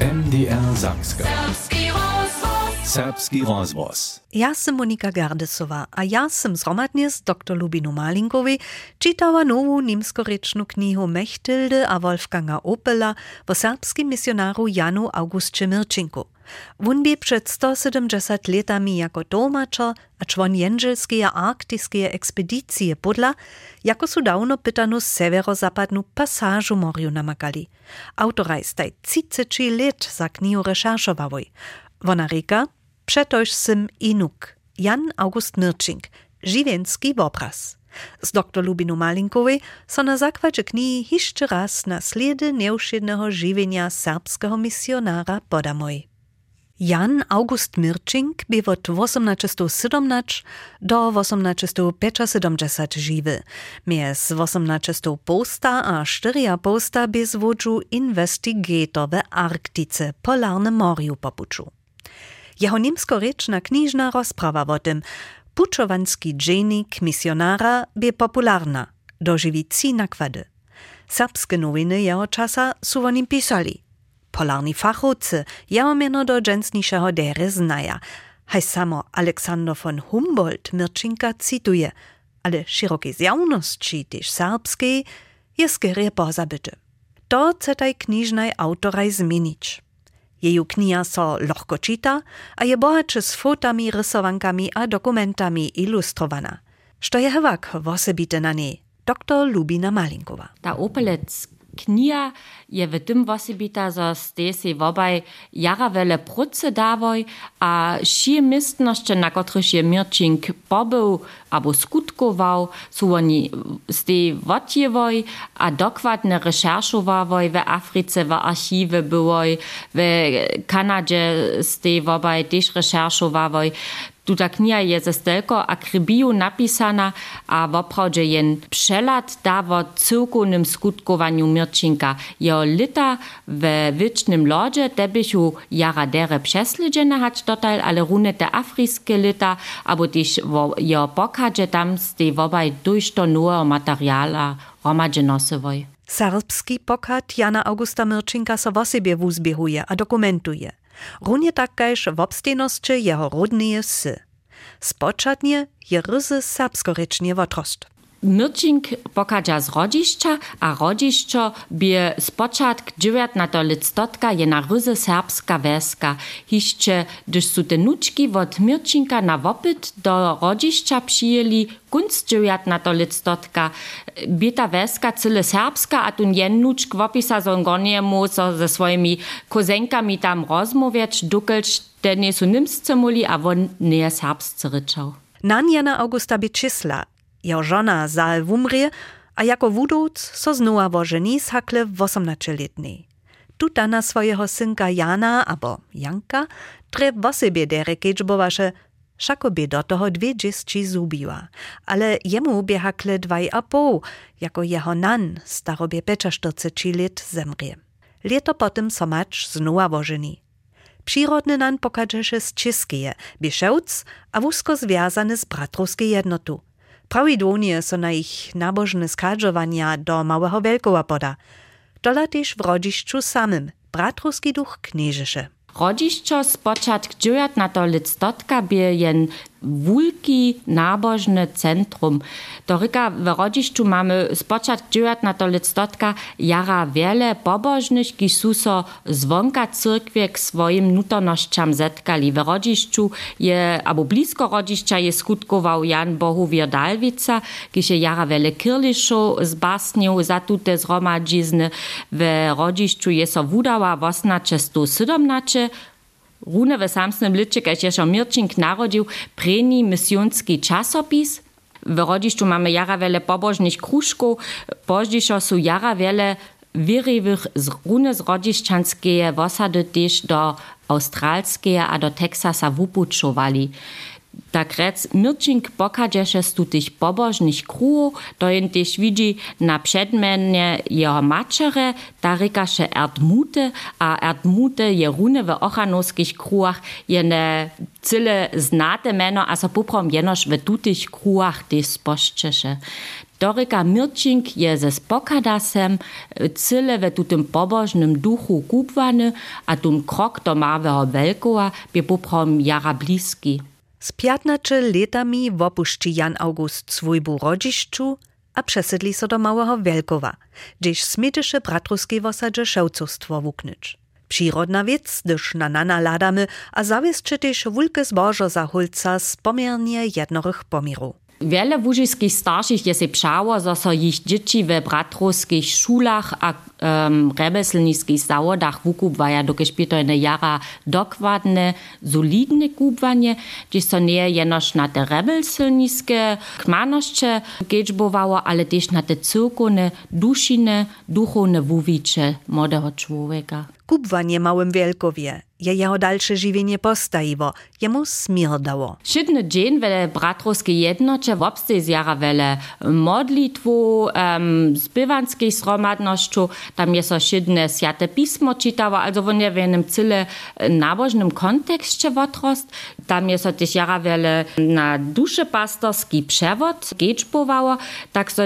MDR Sakska. Serbski rozvoz. Ja sam Monika Gardesova, a ja sam zromadnie z dr Lubinu Malinkowi čitała nową nimskorečnu knihu Mechtilde a Wolfganga Opela o serbskim misjonaru Janu Augustcie Mirczinku. Wun bi przed 170 latami jako tłumacza a człon jędrzelskie arktiskie ekspedycje podla, jako su dawno pytanu severozapadnu pasażu morju namakali. Autoraj staj 30 lat za knihu recherchowałoj. Wona reka, przetoż sym inuk, Jan August Mirczink, żywienski obraz. Z dr Lubinu Malinkowej so na zakładzie knihi jeszcze raz na śledy nieuszednego żywienia serbskiego misjonara podamoj. Jan August Mirczink by od 1817 do 1875 żywy. Mies 18 posta a 4 posta by zwodził investigator w Arktice, Polarnym Morju popuczu. Jeho niemskorečna knižna rozprava o tym, pučovanski dženik misionara by popularna, doživi trzy nakłady. Serbskie nowiny jeho czasa su o nim pisali. Polarni fachowcy jeho miano do dżęsniejszego dery znaja. Haj samo Aleksander von Humboldt Mirczynka cytuje, ale szerokiej zjawności też serbskiej jest skierie pozabyty. To chce taj knižnaj autoraj zmienić. Jeju kniha so lohko čita a je bohače s fotami, rysowankami a dokumentami ilustrowana. Što je hewak wosebite na niej? Dr. Lubina Malinkowa. Ta opelec kniha je w tym wosebita, zo ste si wobaj jara wele pruce dawoj, a šie mistnošće, na kotryż je Mirčink pobył abo skutkował, su oni ste wotjewoj, a dokładne recherchowawoj w Africe, w archiwy byłoj, w Kanadzie ste wobaj też recherchowawoj. Tuta kniha je ze stelko akribiju napisana, a woprawdzie jen przelat dawo cyłkownym skutkowaniu Mirczynka. Jeho lita w wiecznym lodzie debychu jara dere przesledziene hać dotal, ale rune te lita, abo też jeho pokadzie tam z tej wobaj dujšto nowego materiala romadze nosywoj. Serbski pokat Jana Augusta Mirczynka so w sobie a dokumentuje. Runie tak kajż w obstejności jeho rodneje sy. Spoczatnie je ryzy serbskorecznie wotrost. Mirčink pokaža z a rodiščo by spočatk 19 listotka je na ryzy serbska weska. Hišće, gdyż su te nučki od na wopyt do rodišča přijeli kunst 19 listotka, by ta weska cyle serbska, a tun jen nučk wopisa so goniemu so ze swoimi kozenkami tam rozmowiać, dukelč, te nie su nimsce muli, a won nie serbsce ryczał. Nan Jana Augusta Biczysla, jeho żona zal wumrie, a jako wudouc so znowa wożeni sakle w 18-letnej. Tuta na swojego synka Jana abo Janka tre w sobie dere kedżbowasze, Szako by do toho dzieci zubiła, ale jemu by hakle dwaj a pół, jako jeho nan starobie 45 lat zemrie. Lieto potem so macz znowa wożeni. Przyrodny nan pokażeše z czeskie, Biszewc, a wusko związany z bratrowskiej jednotu. Prawidłownie so na ich nabożne skadżowania do małego Wielkowa poda. Dola też w rodziszczu samym, bratrowski duch knieżysze. Rodišćo spočatk 19 listotka by jen wulki nabożne centrum. To ryka w Rodziszczu mamy spočatk 19 listotka jara wiele pobożnych, ki su so zwonka cyrkwie k swoim nutonościam zetkali. W Rodziszczu je, albo blisko Rodziszcza je skutkował Jan Bohuwier Dalwica, ki jara wiele kirliszu zbasnił za tute zromadzizny. W Rodziszczu je so wudała wosnacze 117 Rune v samsnem liček, až je še Mirčink narodil, preni misijonski časopis. V rodišču mamy jara wiele pobożnych kruszków, poździszo są jara wiele wierywych z runy z rodziszczanskiej wosady też do australskiej, a do Teksasa wypuczowali. Tak rec Mirčink pokażeše z tutych pobożnych kruhów, to jen też widzi na przedmenie jeho maczere, ta Erdmute, a Erdmute je rune w ochanowskich kruhach jene cyle znate meno, a so poprom jenoż w tutych kruhach też sposzczeše. Dorika Mirčink je ze spokadasem cyle we tutym pobożnym duchu kupwany, a tum krok do małego Welkowa by poprom jara bliski. Z 15 latami wopuszczy Jan August swójbu rodziszczu, a przesiedli so do małego Wielkowa, gdzieś smytysze bratruskie w osadzie szewcostwo wuknyć. Przyrodna wiec, gdyż na nana ladamy, a zawieszczy też zbożo za hulca z pomiernie jednorych pomirów. Wiele łużyskich starszych je się przało, że so ich dzieci we bratruskich szulach a um, remeselnickich zawodach wukupwaja, dokiż pitojne jara dokładne, solidne kupwanie, gdzie so nie jenoż na te remeselnickie kmanosće gečbowało, ale też na te cyrkone, dušine, duchowne wuwicze młodego człowieka. Kupwanie małym Wielkowie. Je jeho dalsze żywienie postajiło, jemu smirdało. Szydny dzień wele bratrowskie jednocze w obstej zjara wele modlitwu, um, spywanskiej sromadnościu, tam jest so szydne świate pismo czytało, also w nie w jednym cyle nabożnym kontekście wotrost, tam jest też jara wele na duszy pastorski przewod geczbowało, tak so,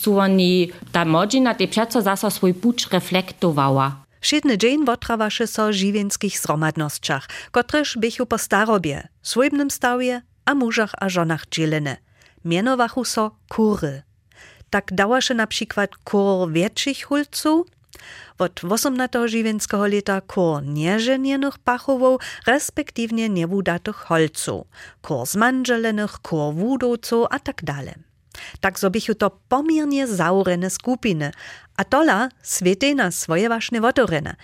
so oni ta modzina, te przeco zasa swój pucz reflektowała. Wszedny dzień wotrawaše so žiwienskich zromadnosćach, kotrež bychu po starobie, swojbnym stawie, a mużach a żonach dzielene. Mianowachu so kury. Tak dawaše na przykład kur większych hulców, od 18 žiwienskiego lata kur nieżenienych pachował, respektywnie niewudatych holców, kur zmanżelenych, kur wudowców a tak dalej. Tak zobichu to pomiernie zaurene skupiny, a tola svete na swoje wašne wotorene.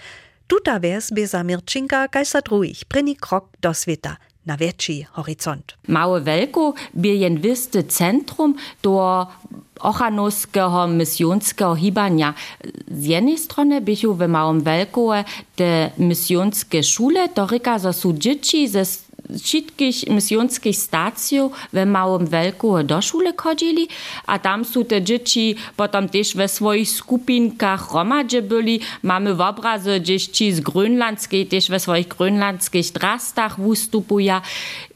Tuta wers by za Mirčinka kaj sa druhých první krok do sveta, na větší horizont. Małe Welko by jen wiste centrum do ochranoskiego misjonskiego hibania. Z jednej strony bychu w Małym Welkowe te misjonskie szule, to ryka, że są dzieci wszystkich misjonskich stacjów w Małym Welku do szule chodzili, a tam są te dzieci potem też we swoich skupinkach gromadzie byli. Mamy w obrazy dzieci z grönlandzkiej też we swoich grönlandzkich drastach występują.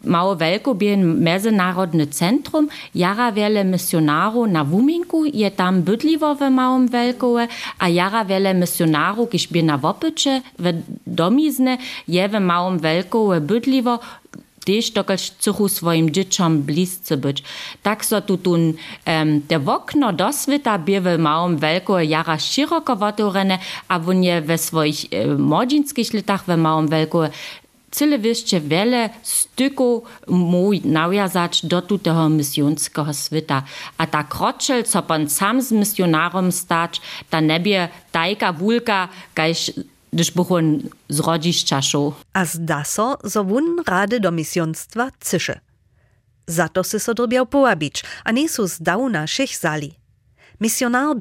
Małe Welko był międzynarodne centrum. Jara wiele misjonarów na Wuminku je tam bydliwo w Małym a jara wiele misjonarów, kiż by na wopycie w domizne, je w Małym Welku bydliwo też dokąd chcą swoim dzieciom bliscy być. Tak so tu tun um, te okno do świata były małym wielko jara szeroko otworene, a nie we swoich e, latach w małym wielko cyle wyście wiele styków mój nawiązać do tutego misjonskiego świata. A ta kroczel, co pan sam z misjonarem stać, ta niebie tajka wulka, kajś gdyż buchon z rodzišća šel. A zda so, zo wun rady do misjonstwa cysze. Za to sy so połabić, a nie su zdałna szych zali. Misjonar.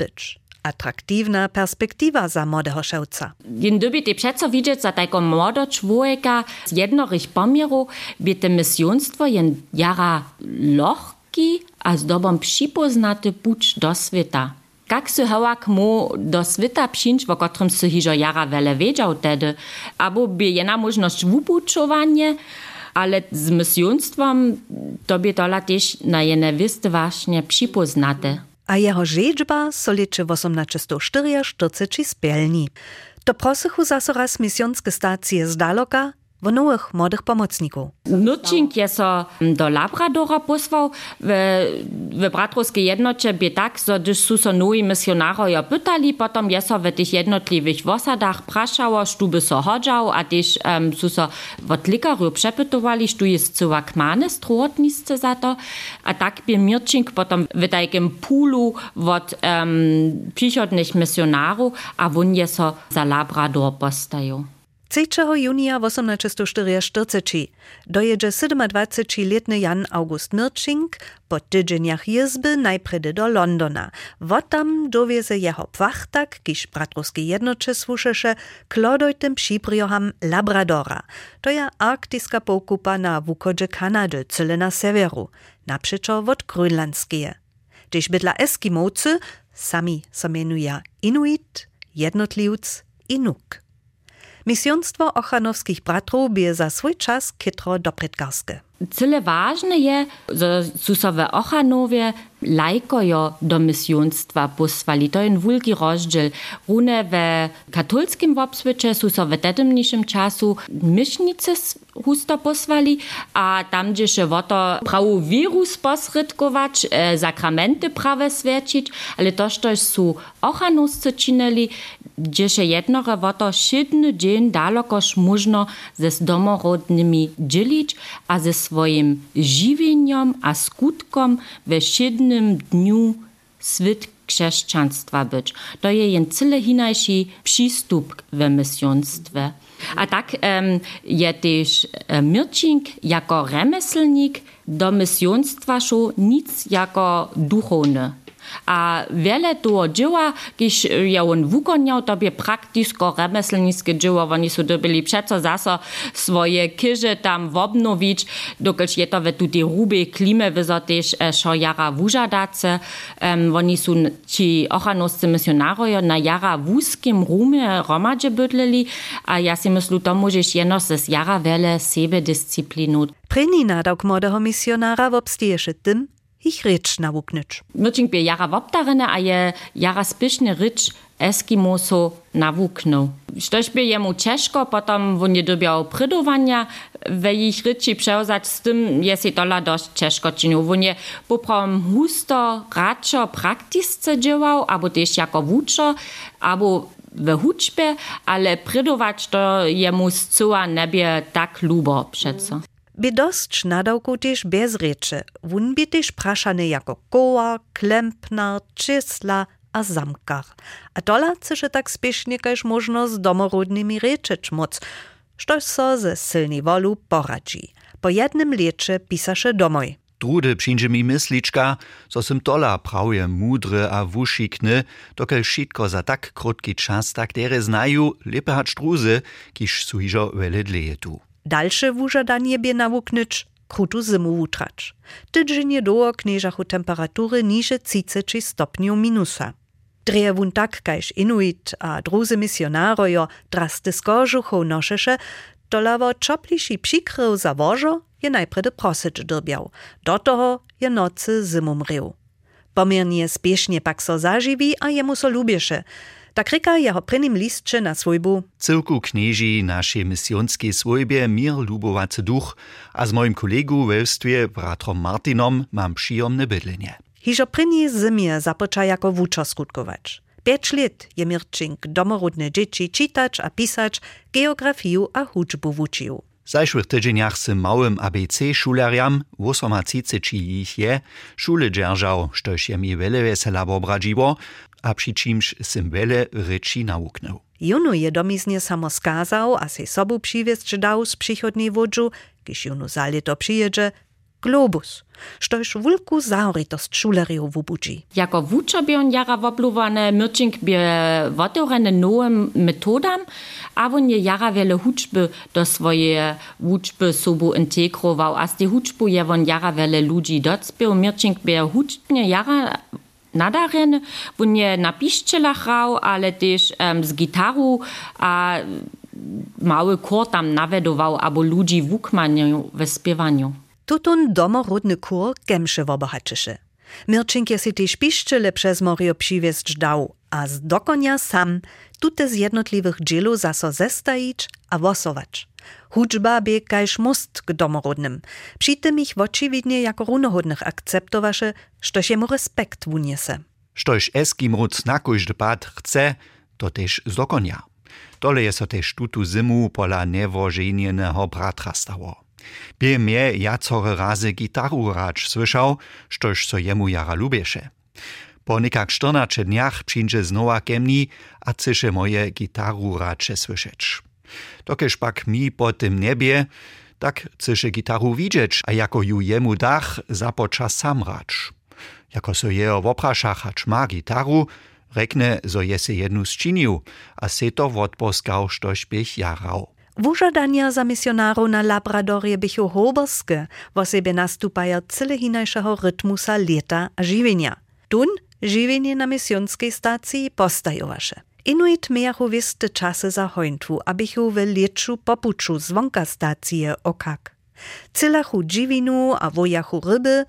Atraktivna perspektywa za młodego szewca. Jen doby te przeco widzieć za tego młodo człowieka z jednorych pomierów, by te misjonstwo jen jara lohki, a z dobą przypoznaty puć do świata. Kak se hałak mu do svita przyjść, w którym se hižo jara wele wiedział tedy, albo by jena ale z misjonstwem to by tola też na jene wiste właśnie przypoznate. A jeho rzeczba so liczy w 1844 spełni. To prosychu zaso raz misjonskie stacje z daloka, w nowych młodych pomocników. Myrčink je so do Labradora w, w bratrowskiej jednocie by tak, że gdyż su so nowi misjonarojo pytali, potom je so w tych jednotliwych wosadach praszało, sztu by so chodzał, a też um, su so od likaru przepytowali, sztu jest cyła kmane strotnisce za to, a tak by Myrčink potom w takim pulu od um, misjonarów, a won je so za Labrador postają. 3. junia 1844 dojedzie 27-letny Jan August Mirczink po tydzieniach jezby najpredy do Londona. Wotam dowiezie jeho płachtak, kiż bratrowskie jednocze słyszesze, klodojtym przyprioham Labradora. To je arktyska pokupa na wukodzie Kanady, cyle na severu, naprzeczo wod grönlandzkie. Gdyż bydla Eskimocy, sami so mienuje Inuit, jednotliwc, Inuk. Misjonstwo ochanowskich bratrów bie za swój czas kytro dopredgarskie. Cyle ważne je, że susowe ochanowie lajkojo do misjonstwa posłali. To jest wielki rozdział. Rune w katolskim obswycie są so w tetymniejszym czasu mysznicy husto posłali, a tam gdzie się o to prawu wiru sposrytkować, e, sakramenty prawe świadczyć, ale to, że są ochanuscy czynili, gdzie się jednore o to siedny dzień dalokoż można ze domorodnymi dzielić, a ze swoim żywieniem a skutkom we siednym dniu swit chrześcijaństwa być. To jest jen cyle hinajszy przystup w misjonstwie. A tak um, je też Mirčink jako remeselnik do misjonstwa nic jako duchowny. A wiele toho dzieła, když je on wukoniał, to by praktisko remeselnickie dzieło, oni są dobili przeco zaso swoje kyże tam wobnowić, dokud je to we tu tej rubej klime wyzo też šo jara wużadace. Um, oni są ci ochanoscy misjonaroje na jara wuskim rumie romadzie bydleli, a ja si myślu, to możesz jeno z jara wiele sebe dyscyplinu. Pryni nadok młodego misjonara wobstieje tym, ich rycz nawuknyć. Myrčink bie jara woptarene, a je jara spišne rycz Eskimosu nawuknął. By jemu ciężko, potem on nie dobiał prydowania we ich ryczy przełzać z tym, jest i tola dość ciężko czynił. On je poprawom husto, radczo, praktisce działał, albo też jako wuczo, albo w huczbie, ale prydować to jemu zcuła nebie tak lubo przeco. By dość nadałku też bez rzeczy. Wun by też praszany jako koła, klempnar, czysla a zamkar. A tola chce tak spiesznie każ można z domorodnymi rzeczyć moc, sztoż so ze silnej wolu poradzi. Po jednym lecze pisasze domoj. Drudy przyjdzie mi mysliczka, so sym tola prawie mudry a wuszikny, dokel wszystko za tak krótki czas, tak dere znają, lepe hat struzy, kiż su hižo wele tu. Dalsze wużadanie bie nawuknyć, krutu zimu wutrać. Tydzień doło knieżachu temperatury niże 30 stopniów minusa. Dreje wun tak, kajż Inuit a druzy misjonarojo drasty skożuchą noszesze, dolawo czopliši przykrył za wożo, je najpredy prosić dobiał. Do toho je nocy zimu mrył. Pomiernie spiesznie pak so zažiwi, a jemu so lubieše. Tak reka jeho prvým listče na svojbu. Cylku knieži našej misionskej svojbie mir ľubovací duch a s mojim kolegu veľstvie bratom Martinom mám příjomné bydlenie. Hižo první zimie započa jako vúčo skutkovač. 5 let je Mirčink domorodne dzieci čitać a pisać, geografiu a hučbu wučił. W zajszłych tydzieniach z małym ABC szulariam, 38 ich je, szule dzierżał, sztoż je mi wiele wesela obradziło, a przy czymś sym rzeczy nauknął. Junu je domiznie samo skazał, a se sobu przywiezć dał z przychodniej wodżu, když junu za leto przyjedzie, globus, štož wulku zauritost šuleriów wubudzi. Jako wuczo by on jara wopluwane, Mirčink by wotorene nowym metodam, a on je jara wiele huczby do swoje wuczby sobu integrował, a z tej huczbu je on jara wiele ludzi docpił. Mirčink by huczbnie jara nadarjeny, on je na piszczelach rał, ale też um, z gitaru, a mały kor tam nawedował, abo ludzi w ukmaniu, w śpiewaniu. Tutun domorodny kur gemše wobohaczyše. Mirčink je si tež piščele przez morio přivězč dał, a z dokonia sam tute z jednotliwych dżielu zaso zestajić a wosować. Hudżba bie kajż most k domorodnym. Przy tym ich očividnie jako runohodnych akceptowaše, štož jemu respekt wuniese. Štož Eskimruc na kójdy pad chce, to też z dokonia. Tole je so też tutu zimu pola newoženjeného bratra stało. Bie mnie jacore razy gitaru racz słyszał, sztoż so jemu jara lubiesze. Po nikak 14 dniach przyjdzie znowa kemni, a chce moje gitaru racze słyszeć. Dokeż pak mi po tym niebie, tak chce gitaru widzieć, a jako ju jemu dach zapocza sam racz. Jako so jeho hacz ma gitaru, rekne, zo je se jednu a se to wotposkał, štož bych jarał. Wużadania za misjonarów na Labradorie bychu hoberskie, wo sebe nastupają cyle hinajszego rytmusa leta żywienia. Tun żywienie na misjonskiej stacji postajowasze. Inuit miachu wiste czasy za hońtwu, abychu w leczu popuczu zwonka stacje okak. Cylachu dziwinu a wojachu ryby,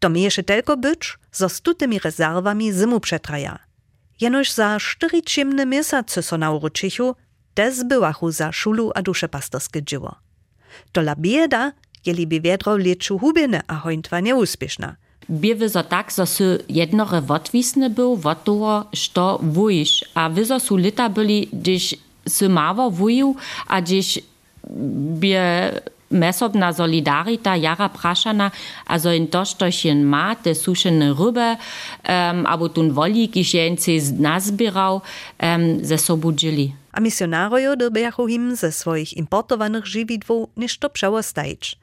To mieješe tylko być, zo z tutymi rezerwami zimu przetraja. Jenoż za cztery ciemne miesiące so nauczychu, też byłachu za szulu a dusze pastorskie dzieło. To la bieda, jeli by wiedro leczu hubine a hointwa nieuspieszna. Bie so tak, że sy jednore wotwisny był wot toho, što wujiš. A wyzo su lita byli, gdyż sy mało wujił, a gdyż bie mesobna solidarita jara prašana, also in to, što šen ma, te sušene ryby, um, abo tun woli, kiž jen se nazbierał, um, ze sobu džili. A misjonarojo dobiachu im ze swoich importowanych żywidłów niż to przełostajć.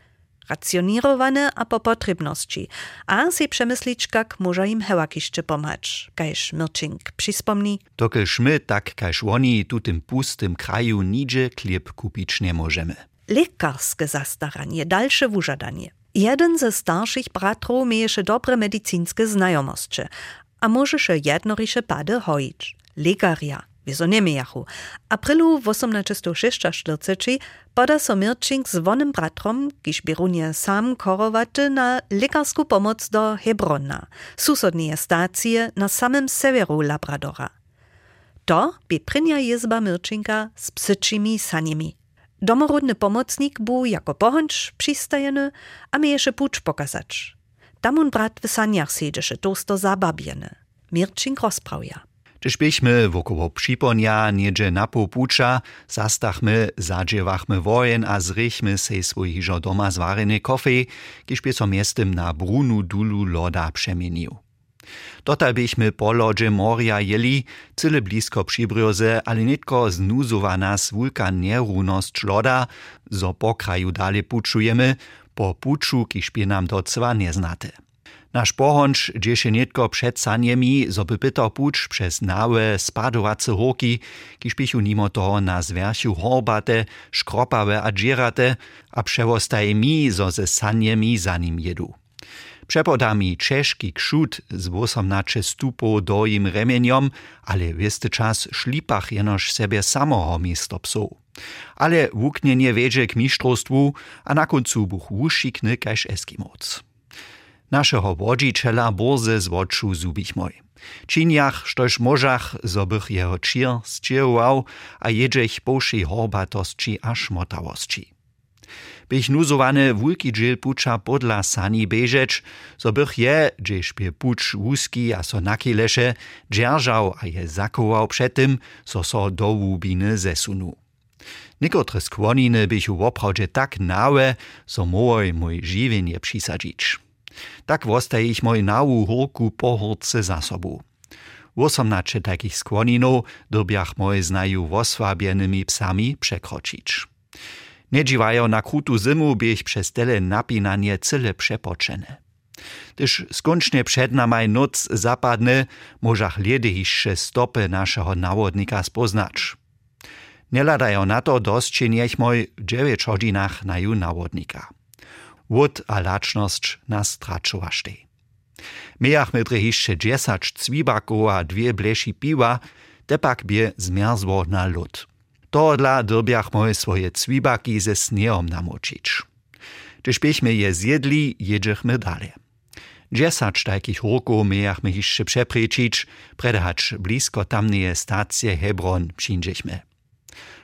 Racjonierowane a po potrzebności, a si przemyslić, jak może im hełakiszcze pomać, kajż Mirczink przyspomni. Dokelż my, tak kajż oni, tu tym pustym kraju nidzie chleb kupić nie możemy. Lekarskie zastaranie, dalsze wużadanie. Jeden ze starszych bratrów miejesze dobre medycynskie znajomości, a możeše jednoriše pady hojić. Lekaria, wieso. Aprilu 1846 poda so Mirčink z wonym bratrom, kiż bierunie sam korowaty na lekarsku pomoc do Hebrona, susodnie stacje na samym severu Labradora. To by prynia jezba Mirčinka z psyczymi sanimi. Domorodny pomocnik był jako pochącz przystajeny, a miejesze pucz pokazać. Tam brat w saniach siedzisze tosto zababieny. Mirčink rozprawia. Gdyż byśmy wokoło przyponia niedzie na popucza, zastachmy, zadziewachmy wojen a zrychmy se swoich doma zwareny kofej, kiż by so miestem na brunu dulu loda przemienił. Dotal byśmy po lodzie moria jeli, cyle blisko przybrioze, ale nitko znuzowa nas wulka nierówność loda, zo po kraju dalej puczujemy, po puczu, kiż by nam to cwa nie znate. Nasz pohonč dzieje nitko przed saniemi, zo by pytał pucz przez nałe spadowace horki, kiż pichu nimo toho na zwersiu horbate, szkropawe a dżirate, a przewostaje mi, zo ze saniemi za nim jedu. Przepodami czeszki krzut z 18 stupów do im remieniom, ale wiesty czas szlipach jenoż sobie samoho misto psów. Ale wuknienie wiedzie k mistrzostwu, a na końcu buch wuszikny kaž Eskimoc. Našeho wodziciela borze z oczu zubich moj. Činjach, štož možach, zo bych jeho čir stierował, a jedzech pošej horbatosti a šmotavosti. Bych nuzowany wulki dżil pucza podla sani bežeć, zo bych je, dżež by pucz wuski a so nakileše, dzierżał a je zakował przed tym, so so do łubiny zesunu. Niekotre skłoniny bych woprawdzie tak nałe, so mój mój żywienie przysadzić. Tak wostaje ich moj nawu horku pohorce za sobu. Osamnacze takich skłoninów dobiach moje znaju wosłabionymi psami przekroczyć. Nie dziwają na krutu zimu, biech przez tyle napinanie cyle przepoczene. Gdyż skończnie przed nami noc zapadne, możach jeszcze stopy naszego nawodnika spoznać. Nie ladają na to dość, niech moj w 9 godzinach naju nawodnika wód a laczność nas tračovaštej. Mejach medre hišće džesač cvibakow a dwie bleši piwa, tepak bie zmerzło na lód. Tohodla dyrbiach moje swoje cwibaki ze snehom namočić. Gdyż byśmy je zjedli, jedziechmy dalej. Dżesacz takich roków mieliśmy jeszcze przeprzeczyć, predahacz blisko tamnej stacje Hebron przyjdziemy.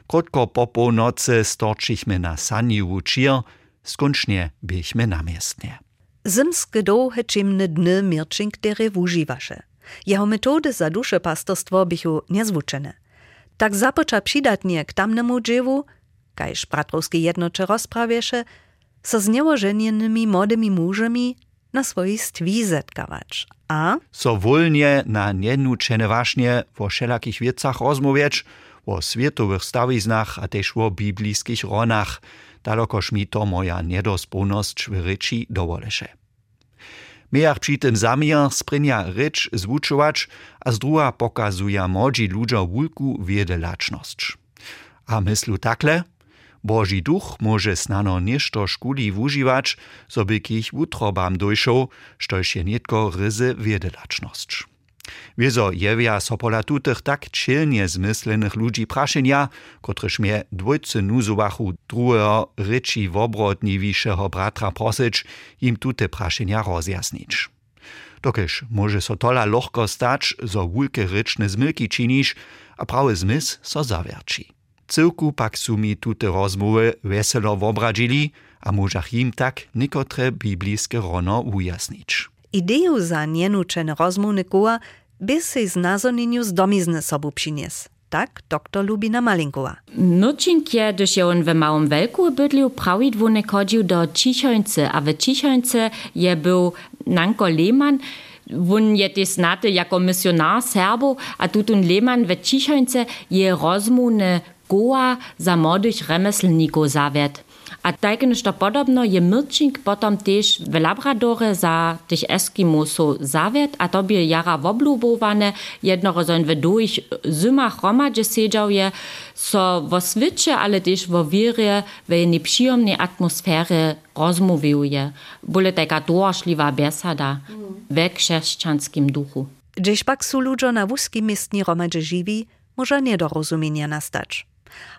Krótko po północy storczyśmy na saniu wuczir, skončne bychme namiestnie. Zimske dohe čimne dny Mirčink dere wuživaše. Jeho metody za duše pastorstwo bychu niezwuczene. Tak započa přidatnie k tamnemu dziewu, kajż bratrowskie jednocze rozprawieše, so z niełożenionymi młodymi mużami na swojej stwi zetkawać. A? So wolnie na nienuczene właśnie o wszelakich wiecach rozmawiać, o światowych stawiznach, a też o biblijskich ronach, dalokoż mi to moja niedospólność w ryczy dowoleše. Mijach przy tym zamiar sprynia rycz zwuczować, a z druga pokazuje młodzi ludzie wulku wiedelaczność. A myslu takle, Boży duch może snano nieszto szkuli wużywać, so kich wutrobam dojszał, sztoż je nietko ryzy wiedelaczność. Wiezo jewia so pola tutych tak čilnie zmyslenych ludzi praszenia, kotryż mnie dwójcy nuzowachu drugiego ryczy wobrotniwiszego bratra prosić, im tute praszenia rozjasnić. Dokež może so tola lohko stać, zo wulke ryczne zmylki činiš, a prawy zmys so zawierci. Cyrku pak su mi tute rozmowy weselo wobradzili, a możach im tak niekotre biblijskie rono ujasnić. Ideju za nienučene rozmówne koła by se z nazonieniu z domizny sobu. Tak, doktor Lubina Malinkowa. Nučinkie, gdyż je on w małym welku bydlił, prawidłownie chodził do Cichońcy, a w Cichońcy je był Nanko Lehmann, Wun je te znate jako misionar Serbo, a tutun Lehmann w Cichońce je rozmówne koła za młodych remeslników zawiet. A tak nešto podobno je Mirčink potom tež v Labradore za tých Eskimosov zavied a to by jara woblubowane, jednorozoň v dojich zymach hromadže sedžał je, so vo sviče, ale tež vo vírie v nepříjemnej atmosfére rozmówiuje. Bole taka dôšlivá besada ve křesťanským duchu. Gdzieś pak su ludzo na wuskim miestni romadže živí, może niedorozumienia nastać.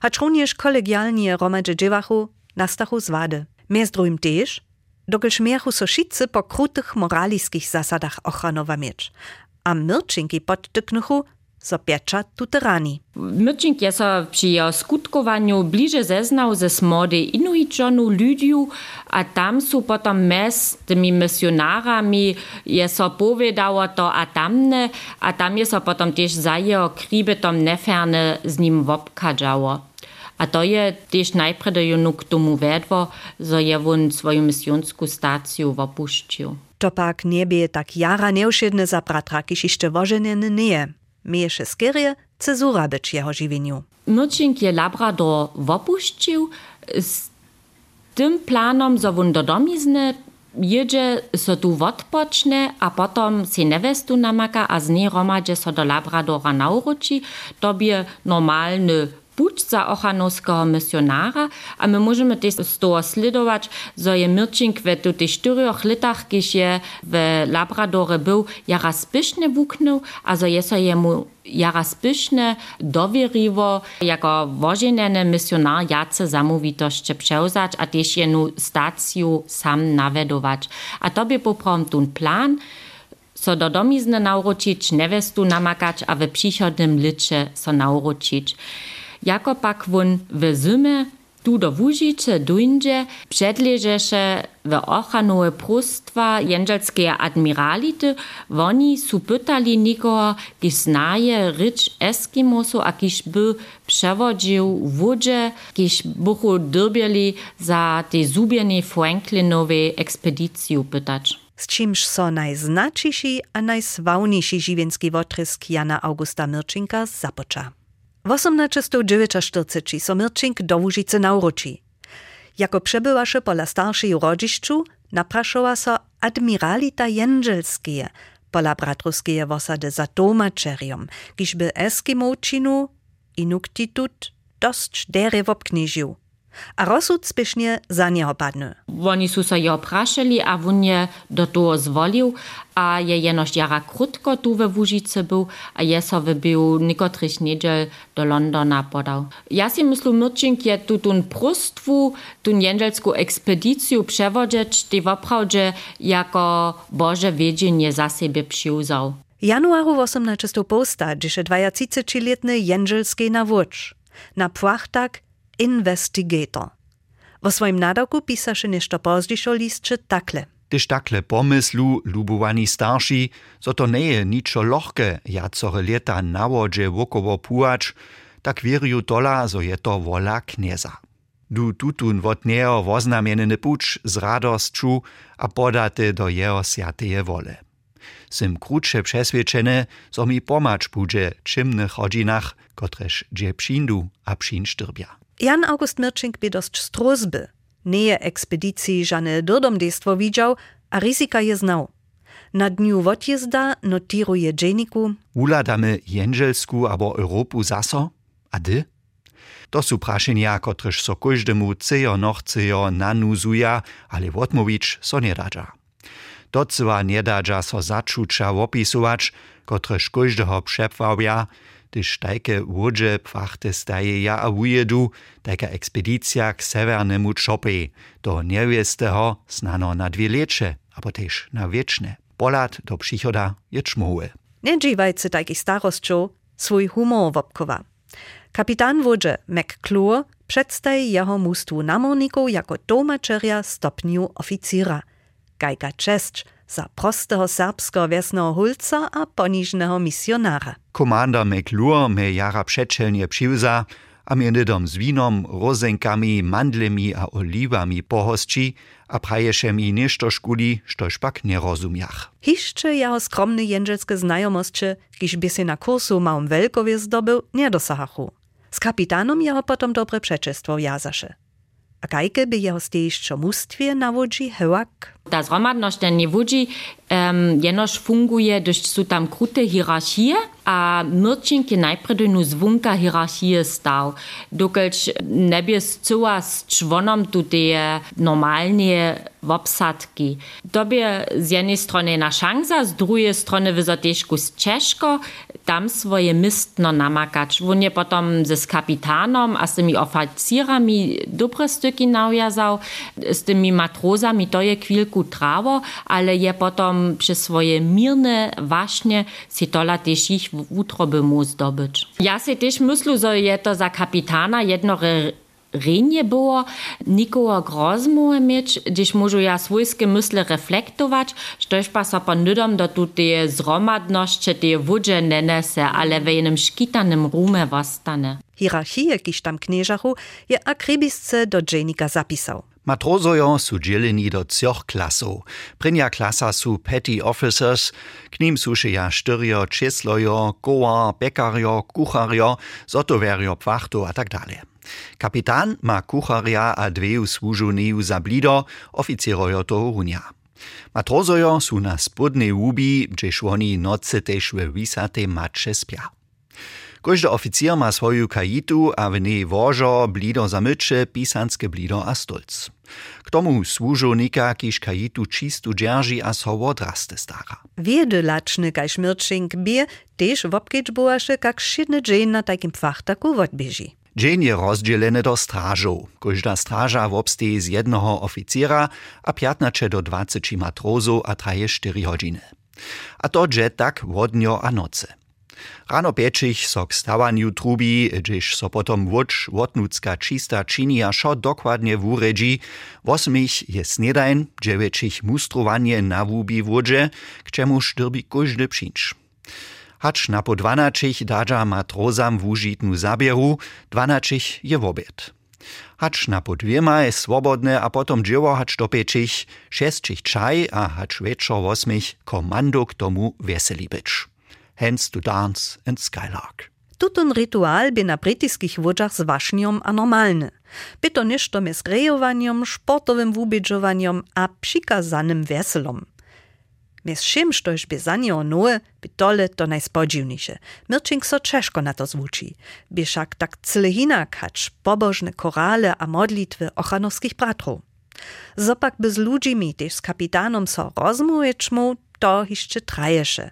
Hacz również kolegialnie romadže dziewachu, nastachu zwady. Między drugim też, dokelż miechu so wszyscy po krutych moralickich zasadach ochranowa mieć. A myrczynki podtyknuchu so piecza tuterani. Myrczink je so przy skutkowaniu bliže zeznał ze smody inuitżonu ludziu, a tam su potom mes tymi misjonarami je so powiedziało to a tamne, a tam je so potom też za jeho kribetom neferne z nim wopkadżało. A to je też najpierw k tomu vedło, że je on swoją misjonską stację opuścił. To pak niebie tak jara nieuszedne za bratra, kiż jeszcze wożenieny nie. Miejesze skierie cezura być jeho żywieniu. Myrczink je Labrador opuścił z tym planom, że on do domizny jedzie so tu odpocznie, a potom si nevestu namaka a z niej romadže so do Labradora nauroči, to by normalny put za ochanowskiego misjonara, a my możemy też z tego sledować, że je Mirczink w tych czterech latach, kiedy je był, jara a że jest jemu jara spiesznie dowierzyło, jako wożeniany misjonar jace zamówitości przełzać, a też jenu stację sam nawedować. A to by poprom plan, so do domizny nauročić, nevestu namakać, a w przychodnym licze so nauročić. Jako pak won w zimie tu do Łužice dojdzie, przedleżeše w ochanowe prostwa jędrzelskie admirality, oni su pytali nikogo, kiż znaje rycz Eskimosu, a kiż by przewodził wodzie, kiż buchu dyrbieli za te zubienie Franklinowej ekspedycję pytać. Z czymż so najznaczyjszy a najsławniejszy żywienski wotrysk Jana Augusta Mirczynka zapoczął. W 1849 so Mirčink do Łužice nauroči. Jako przebywaše pola starszej rodziszczu, napraszowa so admiralita jędrzelskie pola bratruskie wosady za tomaczerium, kiżby Eskimočinu Inuktitut dość dere wobknižił a rozsud spiešne za neho padne. Oni su sa prašali a on je do toho zvolil a je jenož jara krutko tu ve był a je so wybił nikotrich niedziel do Londona podał. Ja si myślę, Myrczink je tu tun prostwu, tun jędrzelską ekspedycję przewodzić, ty woprawdzie jako Boże wiedzienie za siebie przyuzał. Januaru 18 posta, gdyż 23-letny jędrzelski nawódz. Na płachtak investigator. Vo swoim nadawku pisaše nešto pozdějšo listče takle. Tyž takle pomyslu, lubowani starsi, so to nie je niczo lohke, jacore leta na wodźe wokowo pułacz, tak wierju tola, so je to wola knieza. Du tutun wot nejo woznamienny pucz z radostczu, a podate do jeho siateje wole. Sim krótsze przeswieczene, so mi pomacz budże czymnych hodzinach, kotreż dże pszindu a. Jan August Mirčink by dość struzby. Nie ekspedicji żane dodomdejstwo widział, a ryzyka je znał. Na dniu odjezda notieruje dzienniku Uladamy Jędrzelsku albo Europu zaso? A dy? To są praszenia, kotreż so każdemu cejo nochcejo nanuzuja, ale odmówić so nie radza. Docyła nie dadza so zaczucia opisować, kotreż każdego przepławia, gdyż tajke łodże płachte staje ja a wujedu, taka ekspedycja k severnemu czopej, do niewiesteho znano na dwie lecze, albo też na wieczne. Polat do przychoda je czmoły. Nie dziwajcie takich starostczów, swój humor wopkowa. Kapitan wodże McClure przedstawi jeho mustwu namorników jako domaczerja stopniu oficira. Gajka cześć za prostego serbskiego wiesnego hulca a poniżnego misjonara. Komanda McClure me jara przedczelnie przyłza, a międydom z winom, rozenkami, mandlemi a oliwami pohosci, a praješe mi nešto škuli, štož pak nerozumiach. Hišče jeho skromne jędrzelskie znajomości, kiż by na kursu małym welkowie zdobył, nie dosahachu. Z kapitanom jeho potom dobre przeczestwo jazasze. A kajke by jeho stejšćo mustwie nawodzi hełak? Ta zromadność nie wodzi, um, jenoż funguje, gdyż są tam krute hierarchie, a Myrčink je najpredy nu zvunka hierarchie stał. Dokelž ne by zcela s čvonom tuteje normalnie obsadki. To by z jednej strony na szansa, z drugiej strony wyzotieżku z ciężko tam swoje mistno namakać. On je potom ze z kapitanom a z tymi oficierami dobre styki naujazał, z tymi matrozami to je chwilku trawo, ale je potom przez swoje mirne właśnie si tola też ich utroby mu zdobyć. Ja si też myślę, że je to za kapitana jedno renje było, nikogo grozmu mieć, gdyż może ja swojskie myśli reflektować, sztoż pa so ponydom do tutej zromadności tej wódze nenese, ale w jednym szkitanym rume wostane. Hierarchie, kiż tam knieżachu, je akribisce do dziennika zapisał. Matrozojo su dzieleni do trzech klasów. Prynja klasa su petty officers, k nim suszyja sztyrio, czeslojo, koła, pekario, kucharjo, zotowerio, pwachto a tak dalej. Kapitan ma kucharja a dveju służoneju za blido, oficierojo toho runia. Matrozojo su na spodnej łubi, gdzież oni nocy też we wisatej macze spia. Każdy oficjer ma swoją kajitu, a w niej wożo, blido zamycze, pisanskie blido a stolc. K tomu służownika, kiż kajitu čistu dzierży a so odraste stara. Wiedy laczny kaž Mirčink bie, też wopkieć boasze, kak szydny dzień na takim fachtaku odbieži. Dzień je rozdzielony do strażów. Każda straża wobsteje z jednego oficjera, a 15 do 20 matrozów, a traje 4 godziny. A to dże tak wodnio a noce. Rano pieczich so k stawaniu trubi, gdzież so potom wódź wotnucka čista činia šo dokładnie wuredzi, wosmich je snedajn, dziewięcich mustrowanie na wubi wódże, k czemuż drbi każdy przyńcz. Hacz na po dwanaczych dadża matrozam zabieru, dwanaczych je wobiet. Hacz na po swobodne, a potom dzieło hacz do šestčich czaj, a hacz wieczor wosmich komando k tomu. Hence to dance and skylark. Tutun ritual by na brytyjskich wodzach z waśniom a normalny. By to ništo z grejowaniem, sportowym wubidżowaniem a przikazanym weselom. Mez všim, štož by za njo noe, by tole to najspodzivnejše. Mirčink so češko na to. By však tak cyle hinak hač pobožne korale a modlitwy ochanovských bratrov. Zopak by z ludźmi, też z kapitanom so rozmuječmu, to jeszcze traješe.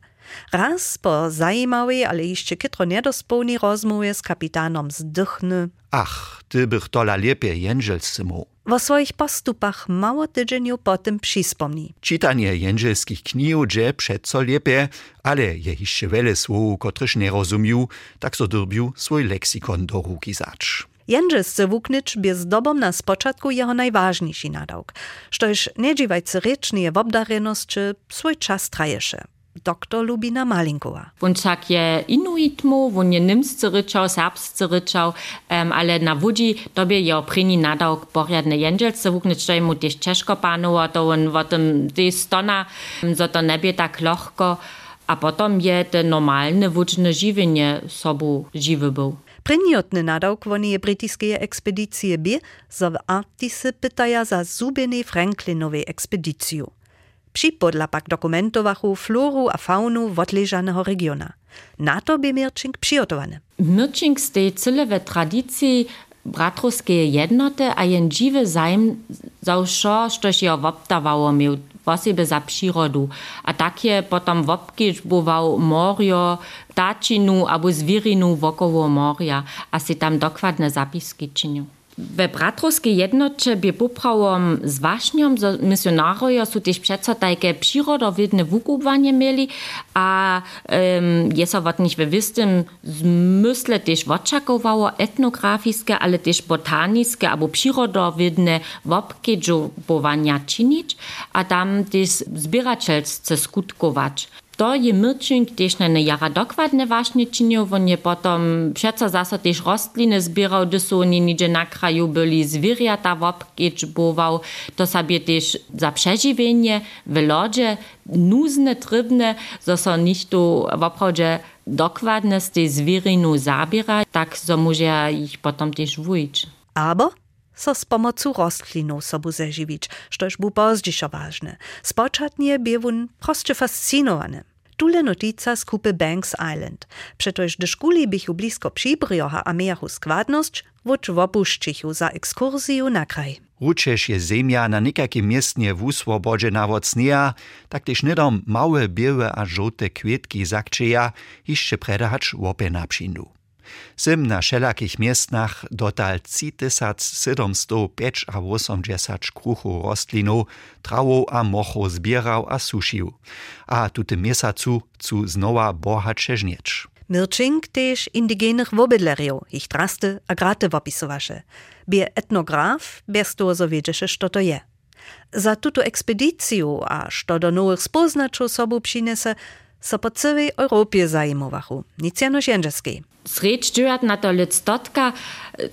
Raz po zajímavej, ale jeszcze kytro nedospołnej rozmowie z kapitanom zdychny. Ach, ty bych tola lepiej jędrzelscymu. Wo swoich postupach mało tydzieniu potem przyspomni. Czytanie jędzelskich knihu dże przeco lepiej, ale je jeszcze wiele słów, kotryż nie rozumiał, tak so drbił swój leksikon do ruki zacz. Jędrzelscy wuknicz by z dobą na spoczatku jeho najważniejszy nadałk, sztoż nie dziwajcy rycznie w obdareności swój czas trajesze dr Lubina Malinkowa. Tak je inuitmu, on je nimscy ryczał, serbscy ryczał, um, ale na wudzi tobie je oprini nadał poriadne jędzelce wuknąć, to mu też ciężko to on w tym tej stona, że to nie tak lochko, a potom je te normalne wudźne żywienie sobu żywy był. Pryniotny nadałk woni je brytyjskie ekspedycje by, że w Arktisy pytaja za zubiny Franklinowej ekspedycju. Připodla pak dokumentowachu floru a faunu wotleżanego regiona. Na to by Mirčink przygotowany. Mirčink stej cyle tradycji bratrowskiej jednoty, a jen dziwy zajm za wszo, štož je wopdawało miał posebie za przyrodu. A takie potom wopkiż bywał morio, tačinu albo zwirinu wokoło moria, a si tam dokładne zapiski czynił. We bratrowskiej jednocie bie poprawom z waśniom, zo misjonarojo su też przeco takie przyrodowidne wukubwanie mieli, a um, jest od nich we wistym zmysle też oczakowało etnografiskie, ale też botaniskie albo przyrodowidne wobkedżowania czynić, a tam też zbieraczelsce skutkować. To je Mirčink tiež na jara dokładne właśnie činil, on je potom přeco zase tiež rostliny zbierał, gdy sú oni nigdzie na kraju byli zwierzęta wobkiečbował, to sobie tiež za przeżywienie w lodzie nuzne, trybne, zo so nicht tu woprawdzie dokładne z tej zwierinu zabiera, tak so może ich potom tiež wujić. Aber so z pomocą rostlinów sobu zeżywić, sztoż bu pozdzieszo ważne. Spoczatnie biewun proste fascynowany. Tule notica z kupy Banks Island. Przetoż do szkuli bichu blisko przybriocha a miachu składność, wucz wopuszczychu za ekskursję na kraj. Ručež je zemja na nekakim miestnie wuswobodzena od sneja, tak też nidom małe białe a żółte kwietki zakczyja, jeszcze predahacz łopie na przynu. Sim na wszelakich miestnach dotal 3785 kruchu rostlinów, trawu a mochu zbierał a suszył, a tutym miesiącu cu znowa bohacze żniecz. Mirčink tež indigenych wobydlerjew, ich draste a grate wopisowaše. Bie etnograf, bez toho zowiedzeše, što to je. Za tuto ekspediciju a što do nowych spoznačov sobu přinese, so po całej Europie zajmowachu, nic jędrzeskiej. Sreč džujat na to lictotka,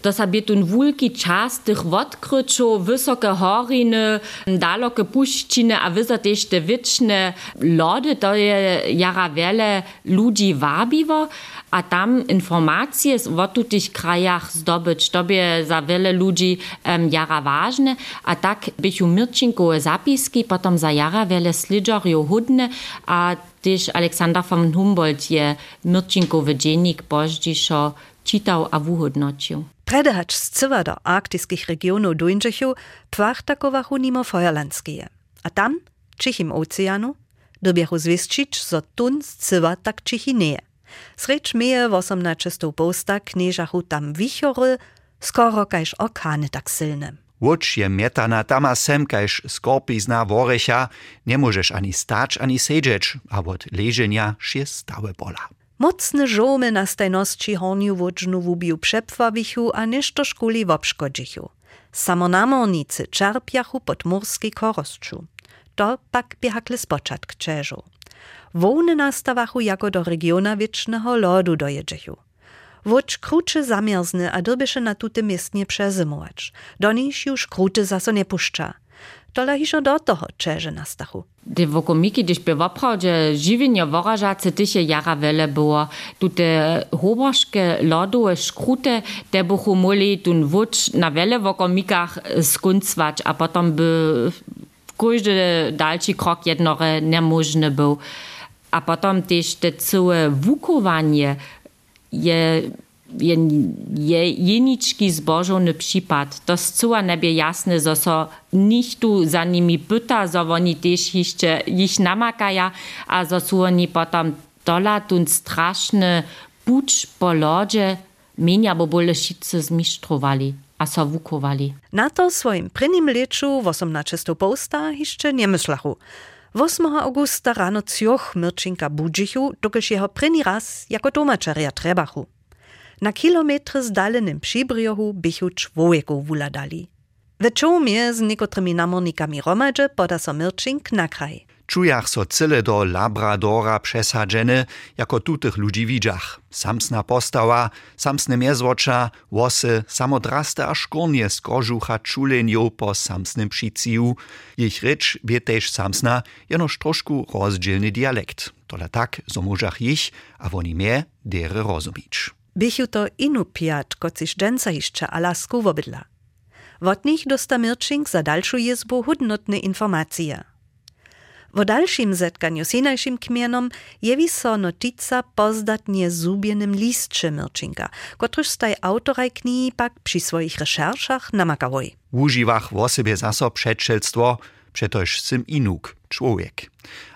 to sa bi tun vulki čas tých vodkryčov, vysoké horiny, daloké puščiny a vyso tež te wiczne lody, to je jara wiele ludzi wabiwo, a tam informacje o tutych krajach zdobyć, to by za wiele ludzi um, jara ważne, a tak bychu mirčinkowe zapiski, potom za jara wiele slidżorów hudne, a też Aleksander von Humboldt je mirčinkowy dziennik poździszo czytał a wuhodnocił. Predehacz z cywa do arktyskich regionów dojńczychu płachtakowachu nimo feuerlandskie. A tam, Czychim oceanu, dobiechu zwieszczyć, zo tun z cywa tak Czychi nie. Srecz meje 18 posta knieżachu tam wichory, skoro kajż orkany tak silne. Łucz je mietana tama sem, kajż skorpizna worecha, nie możesz ani stać, ani siedzieć, a od leżenia się stałe bola. Mocne żomy na stajności horniu wodżnu wubiu przepwawichu, a nieszto szkuli wobszkodzichu. Samo namornicy czerpiachu pod murski. To pak biehakle spoczatk czerzu. Wołny nastawachu jako do regiona wiecznego lodu dojedzichu. Wódź krucze zamierzny, a dobiesze na tuty miestnie przezymować. Do nich już krucze zaso nie puszcza. Tola hišo do toho čeže na stachu. Te wokomiki, když by woprawdzie żywienie worażacy tysie jara wiele było, tu te hoboszke lodové škrute, te buchu moli tun wódź na wiele wokomikach skuncwać, a potom by każdy dalszy krok jednore niemożny był. A potom też te całe wukowanie je je, je jenički zbožovny przypad. To zcela nebie jasne, zo so nikt tu za nimi pyta, zo oni też jeszcze ich namakaja, a zo su oni potom dola tun straszny pucz po lodzie, mienia bo bole šice zmistrowali a so wukowali. Na to swoim prynim leczu w 18 posta jeszcze nie myślachu. 8 augusta rano cioch Mirčinka budžichu, dokelž jeho první raz jako domačaria trebachu. Na kilometry zdalenym przybriohu bychu człowieku wuladali. We czołmie z niekotrymi namornikami romadże poda so Mirčink na kraj. Czujach so do Labradora przesadzene, jako tutych ludzi widziach. Samsna postawa, samsne miezwocza, wosy, samodraste a szkornie z kożucha czulenio po samsnym. Ich rycz wie też samsna, jenoż troszku rozdzielny dialekt. Tole tak, ich, a woni mnie dere rozumić. Bychu to Inupiat, kociś dżęca jeszcze Alasku wobydla. Wot nich dosta Mirčink za dalszą jezbu hudnotne informacje. W dalszym zetkaniu z inajszym kmienom jewi so notica pozdatnie zubienym listcze Mirčinka, kotryż staj autoraj knihi pak przy swoich recherszach namakałoj. Używach w osobie zaso przedszelstwo, przetoż sym inuk, człowiek.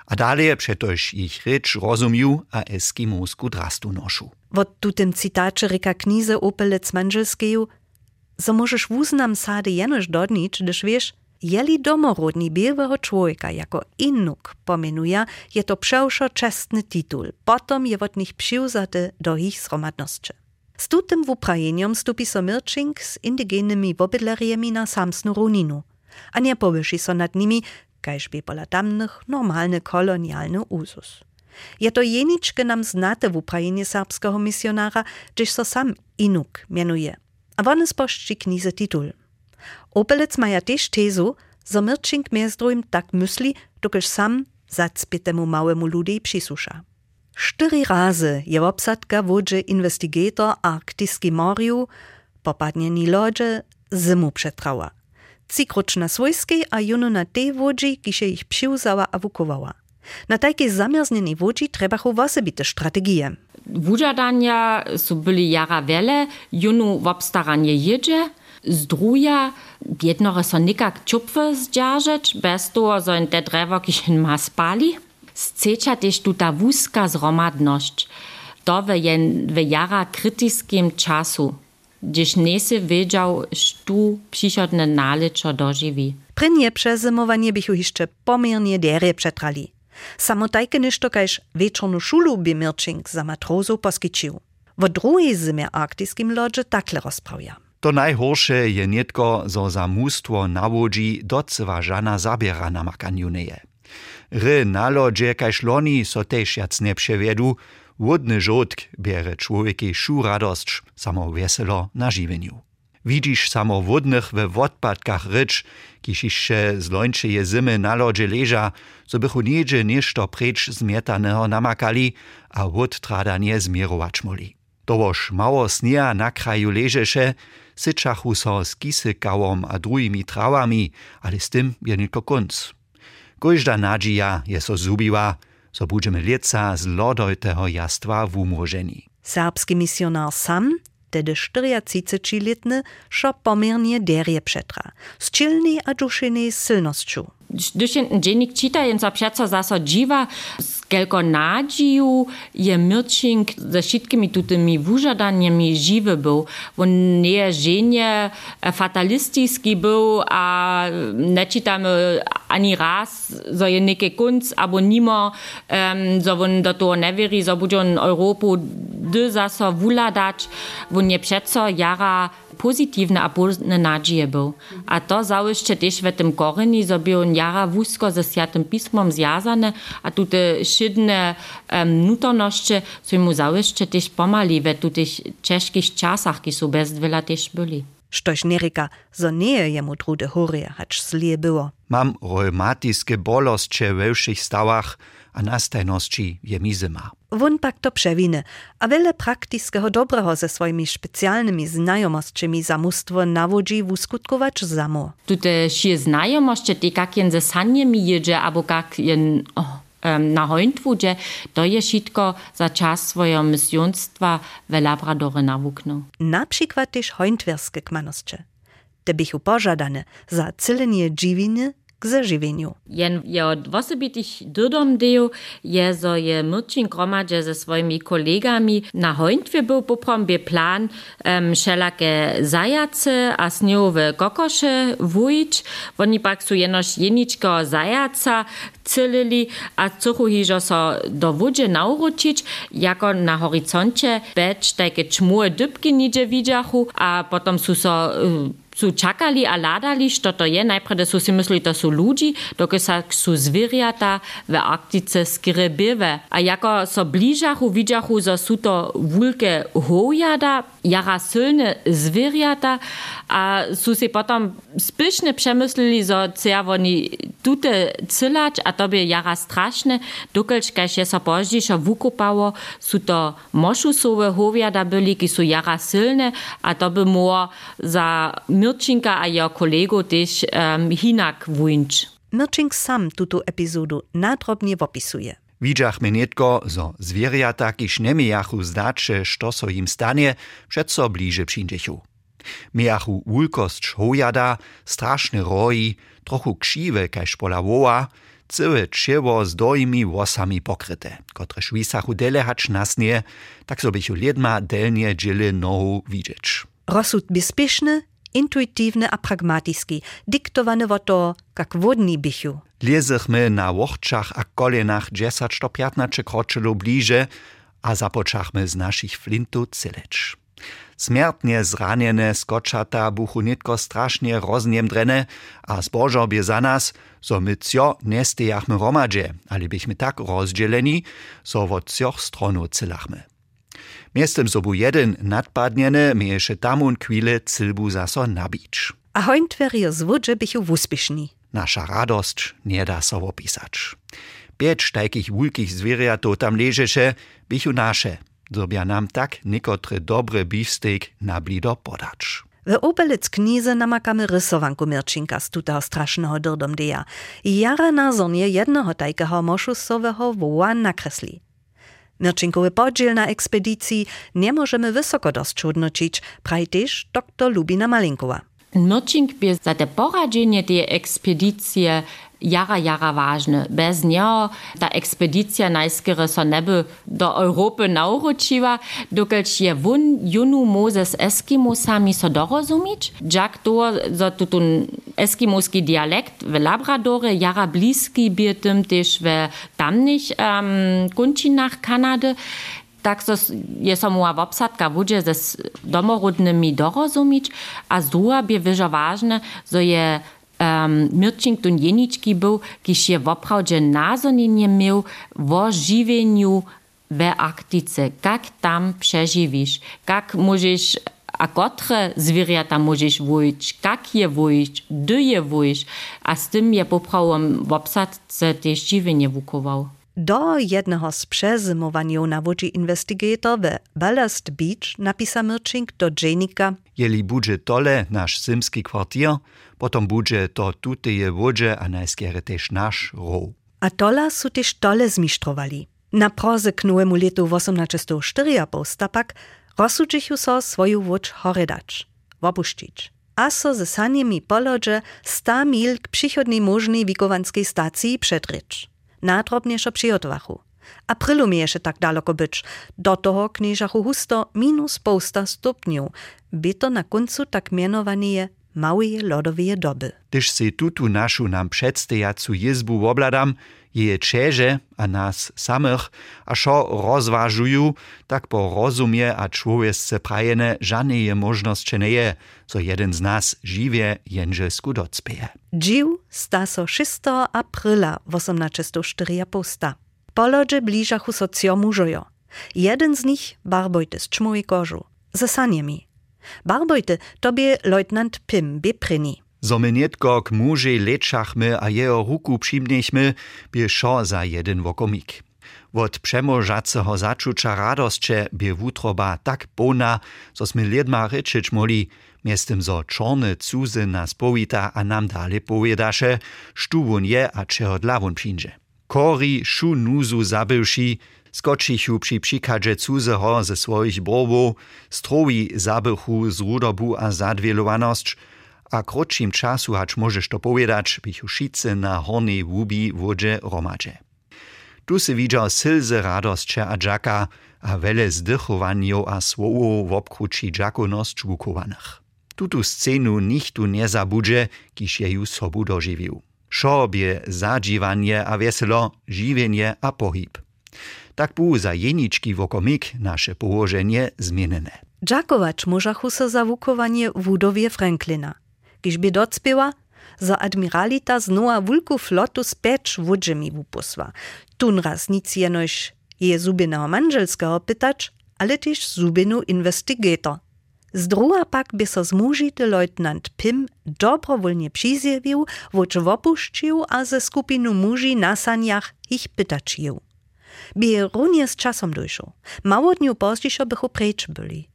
A dalej przetoż ich rycz rozumiu a eskimosku drastu noszu. Wot tutem cytacze ryka knize opelec manżelskeju so możesz wuznam sady jenoż dodnić, gdyż wiesz, jeli domorodni białego człowieka jako innuk pomenuje, je to przewszo czestny tytuł, potom je od nich przyłzaty do ich zromadności. Z tutym wuprajeniom stupi so Mirčink z indygennymi wobydleriemi na samsnu runinu, a nie powyši so nad nimi, kajż by pola tamnych normalny kolonialny uzus. Je to jeniczkę nam znate wuprajenie serbskiego misjonara, gdyż so sam Inuk mianuje, a wony sposzczy knize tytuł. Opelec maja też tezu, że Mirčink miezdrujm tak myśli, dokelž sam zacpie temu małemu ludzi przysusza. Cztery razy je obsadka wodże investigator Arktyski Moriu, popadnieni lodzie, zimu przetrała. Cikroč na swojskiej, a juno na tej wodzi, kisze ich przyłzała a wukowała. Na takiej zamierznienej wodzi trzeba wosebite strategie. Wujadania su byli jara wiele, junu w obstaranie jedzie, z druja jednore so nikak czupwy zdzierżeć, bez toho, in te drewo kishin ma spali. Scecia też tuta wózka zromadność. To w jara krytyskim czasu, gdyż nie wiedział, stu przychodne naleczo dożywi. Prynje przezymowanie bychu jeszcze pomiernie derie przetrali. Samo tajke ništo kajž večernu šulu bi Mirčink za matrozu poskyčił. W drugiej zimie arktiskim lodže takle rozprawia. To najhorsze je nietko, zo za mustwo na łodzi docewa żana zabiera na makanju neje. Ry na lodzie kaž loni so tež jac ne przewiedu, wodny żółtk bierze człowieki szu radość, samo weselo na żywieniu. Widzisz samo wodnych we wodpadkach rycz, kiż jeszcze z lończyje zimy na lodzie leża, so bychu niedzie nieszto precz zmietanego namakali, a wód trada nie zmierować moli. Towoż mało snia na kraju leżeše, syczachu so z kisykałom a drugimi trawami, ale z tym je tylko kunc. Każda nadzieja je so zubiła, so budżemy lieca z lodojtego jastwa wumożeni. Serbski misjonar sam tedy 34-letny, šo pomiernie derje przetra, z czylnej a silnością. Dziennik czyta, jen so przeco zaso dziwa, z kelko nadzieju je Mirčink ze wszystkimi tutymi wużadaniami żywy był. On nie żenie fatalistyski był, a nie czytamy ani raz, że je niekie kunc, albo nimo, um, że on do toho nie wierzy, że będzie on Europu dy zaso wuladać. On je przeco jara pozitívne a pozne nadžiebov. A to zaujíšte tiež v tom koreni, so by on jara vúzko so sviatým písmom zjazané a tute šidné um, nutornošče sú mu zaujíšte tiež pomaly ve tutých českých časach, ki sú bez veľa tiež byli. Štož nerika, zo nie je mu trude horie, hač slie było. Mam reumatiskie bolosće we všich stavach, a nastajności je mi zima. Won pak to przewiny, a wiele praktiskiego dobrego ze swoimi specjalnymi znajomostmi za mustwo nawodzi wuskutkować samo. Tute šie znajomości, te jen ze sanjemi jedzie, albo kak jen oh, um, na hońtwudzie, to je wszystko za czas swojego misjonstwa w Labradory nawuknął. Na przykład też hońtwerskie kmanosće. Te bychu pożadane za cylenie dziwiny k zażywieniu. Jen je od osobitych dodom deju, je zo je Mirčin gromadže ze svojimi kolegami na hońtwie był poprąbie plan um, wszelakie zajace a sniowe kokosze wujić. Oni pak su jenož jeničko zajaca cylili a cuchu hižo so do wodzie nauročić, jako na horyzoncie becz takie čmue dybki nidzie widziachu, a potom su so uh, su čakali a ladali, što to je. Najprve su si to su ludzi, dokud su zvierjata v Arktice skrebive. A jako so bližachu, vidžachu, zo su to vulke hojada, jara silne zvierjata, a su si potom spišne przemyslili, zo cia oni tute cylać, a to by jara straszne, dokud kaž je so poždišo vukopało, su to mošusowe hojada byli, ki su jara silne, a to by za Mirčinka a jeho kolego też um, hinak wunč. Mirčink sam tuto epizodu nadrobnie opisuje. Widziachmy nietko, zo zwierjata, kiż nie miachu zdacze, što so im stanie, przeco bliže przyjdzieciu. Miachu ulkost hojada, straszne roi, trochu krzywe kaž pola woła, całe trzewo z dojimi włosami pokryte, które szwisachu dele hacz nasnie, tak so bychu liedma delnie dziele nohu widzieć. Rozsud bezpieczny intuitywny a pragmatyski, diktowany o to, jak wodni bychu. Liezechmy na łochczach a kolenach 10 do 15 kroczylu bliże, a zapoczachmy z naszych flintu cylecz. Smiertnie zraniene skoczata buchu nitko strasznie rozniemdrene, a zbożobie za nas, so my cio nie stejachmy romadzie, ale bychmy tak rozdzieleni, so wo cioch stronu cylachmy. Miestem sobu jeden nadpadniene, mieješe tamun kwile cylbu zaso nabić. A hoint verio zwudże bychu wuspěšní. Nasza radość nie da so opisać. Pięć takich wulkich zwierjatów tam leżeše, bychu nasze, nam tak niekotre dobre beefsteak na blido podać. W Opelec knize namakamy rysowanku Mirčinka z tutého strašného drdomdeja. I jara na zonie jednego tajkeho moszusowego woła nakresli. Mirčinkowy podziel na ekspedycji nie możemy wysoko dostrzudnocić, praj też dr Lubina Malinkowa. Mirčink by za te poradzenie tej ekspedycji jara, jara ważne. Bez niego ta ekspedycja najskiery so neby do Europy nauczyła, dokelż je wun junu moze z Eskimosami so dorozumieć. Jak to, że tutun eskimoski dialekt w Labradore jara bliski by tym też w tamnych um, kunčinach Kanady, tak so je so moja obsadka wódzie ze domorodnymi dorozumieć, a z by wyżo ważne, że je Ehm, um, Mirčington Jenički byl, když je opravdu názorně měl o živeniu v Arktice. Jak tam přeživíš? Jak můžeš a kotre zvěřata můžeš vojít, jak je vojít, kde je vojít. A s tím je popravdu v obsadce těž živenie vukoval. Do jednego z przezymowania na wodzi investigator w Ballast Beach napisa Mirčink do dziennika Jeli budże tole nasz symski kwartier, potom budże to tuteje wodzie, a najskiery też nasz row. A tola su też tole zmistrowali. Na proze k nowemu letu 1804 postapak rozsudžichu so swoju wódź horedać, wopuścić. A so ze sanjemi polodże 100 mil k przychodnej możnej wikowanskiej stacji przedrycz. najdrobniejsze przyjotwachu. A prylu miesze tak daleko być. Do toho kniżachu husto minus pousta stopniu. By to na końcu tak mianowani je małej doby. Tyż si tutu našu nam przedstajacu jezbu obladam, je čeže a nas samych, a šo rozważuju, tak po rozumie a człowiesce prajene żadnej je możność nie je, so jeden z nas żywie jężelsku docpieje. Dził sta so 6 apryla 1804 posta. Polodże bliżachu so cio mużojo. Jeden z nich barbojty z czmoj kożu, ze saniemi. Barbojty tobie leutnant Pim bepryni. Zo my netko k mužej lečachmy a jeho ruku přimnechmy, bie šo za jeden wokomik. Wot přemožaceho začuča radosće bie wutroba tak bona, zo sme liedma rečič moli, miestem zo čorne cuzy nas powita a nam dale powiedaše, štu je a čeho dla won přinže. Kori šu nuzu zabywši, skočichu przy przikadze cuzeho ze swoich browów, strowi zabychu z rudobu a zadwielowaność, a krótszym czasu hacz możesz to powiedzieć, bych ušice na hornej łubi wodzie romadze. Tu se widział sylze radostcze a dżaka, a wele zdychowanio a słowo w obkruci dżakoność wukowanych. Tutu scenu nichtu nie zabudże, kiż je ju sobu dożywił. Szobie zadziwanie a weselo, żywienie a pohyb. Tak był za jeniczki wokomik nasze położenie zmienione. Dżakować możachu so za wukowanie wudowie Franklina – kiž by docpěła, za admiralita znowa wulku flotu specz wódźemi wupusła. Tun raz nic jenoś je zubinego manżelskiego pytać, ale też zubinu investigator. Z druga pak by so zmužity leutnant Pim dobrowolnie przyzjewił, woč wopuszczył, a ze skupinu muži na saniach ich pytaczył. By runie z czasem dojszł. Mało dniu pozdziej bychu precz byli.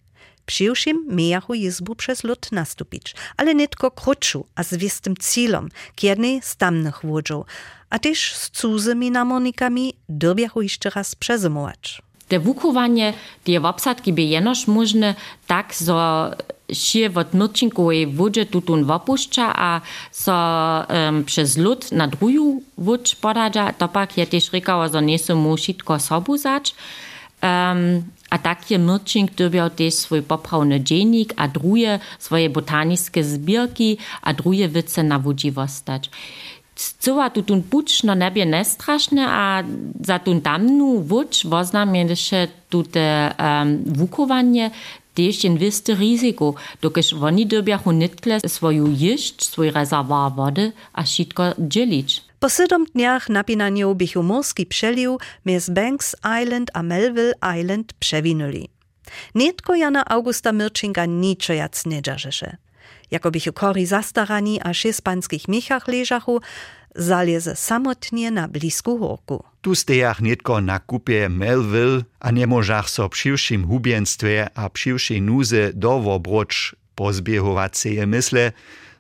Přiwšim mijachu jizbu przez lud nastupić, ale netko krótšu a z wistym cílom, k jednej z tamnych a też z cudzymi namonikami dobiachu jeszcze raz przezymować. Te wukowanie, te obsadki by jenoż możne tak, so się od Myrczynkowej wodzie tutun wopuszcza, a so um, przez lud na druju wódź podadza, to pak je też rykało, że nie są sobu zać. Um, a tak je Mirčink dobiał też swój poprawny dziennik, a drugie swoje botaniskie zbierki, a drugie wice na wudziwostać. Cyła tu tun pucz no nebie nestraszne, a za tun tamnu wucz woznamie się tute um, wukowanie też jen wiste ryzyko, dokiż oni dobiachu nitkle swoju jišť, swój rezerwar wody, a šitko dzielić. Po siedem dniach napinaniu bychu morski przelił między Banks Island a Melville Island przewinuli. Nietko Jana Augusta Mirczynka niczego nie dzierżysze. Jako bychu kori zastarani a szespanskich michach leżachu, zalieze samotnie na blisku horku. Tu stejach netko na kupie Melville a niemożach so přiwšim hubienstwie a přiwšej nuze dowobroč pozbiehovaceje mysle,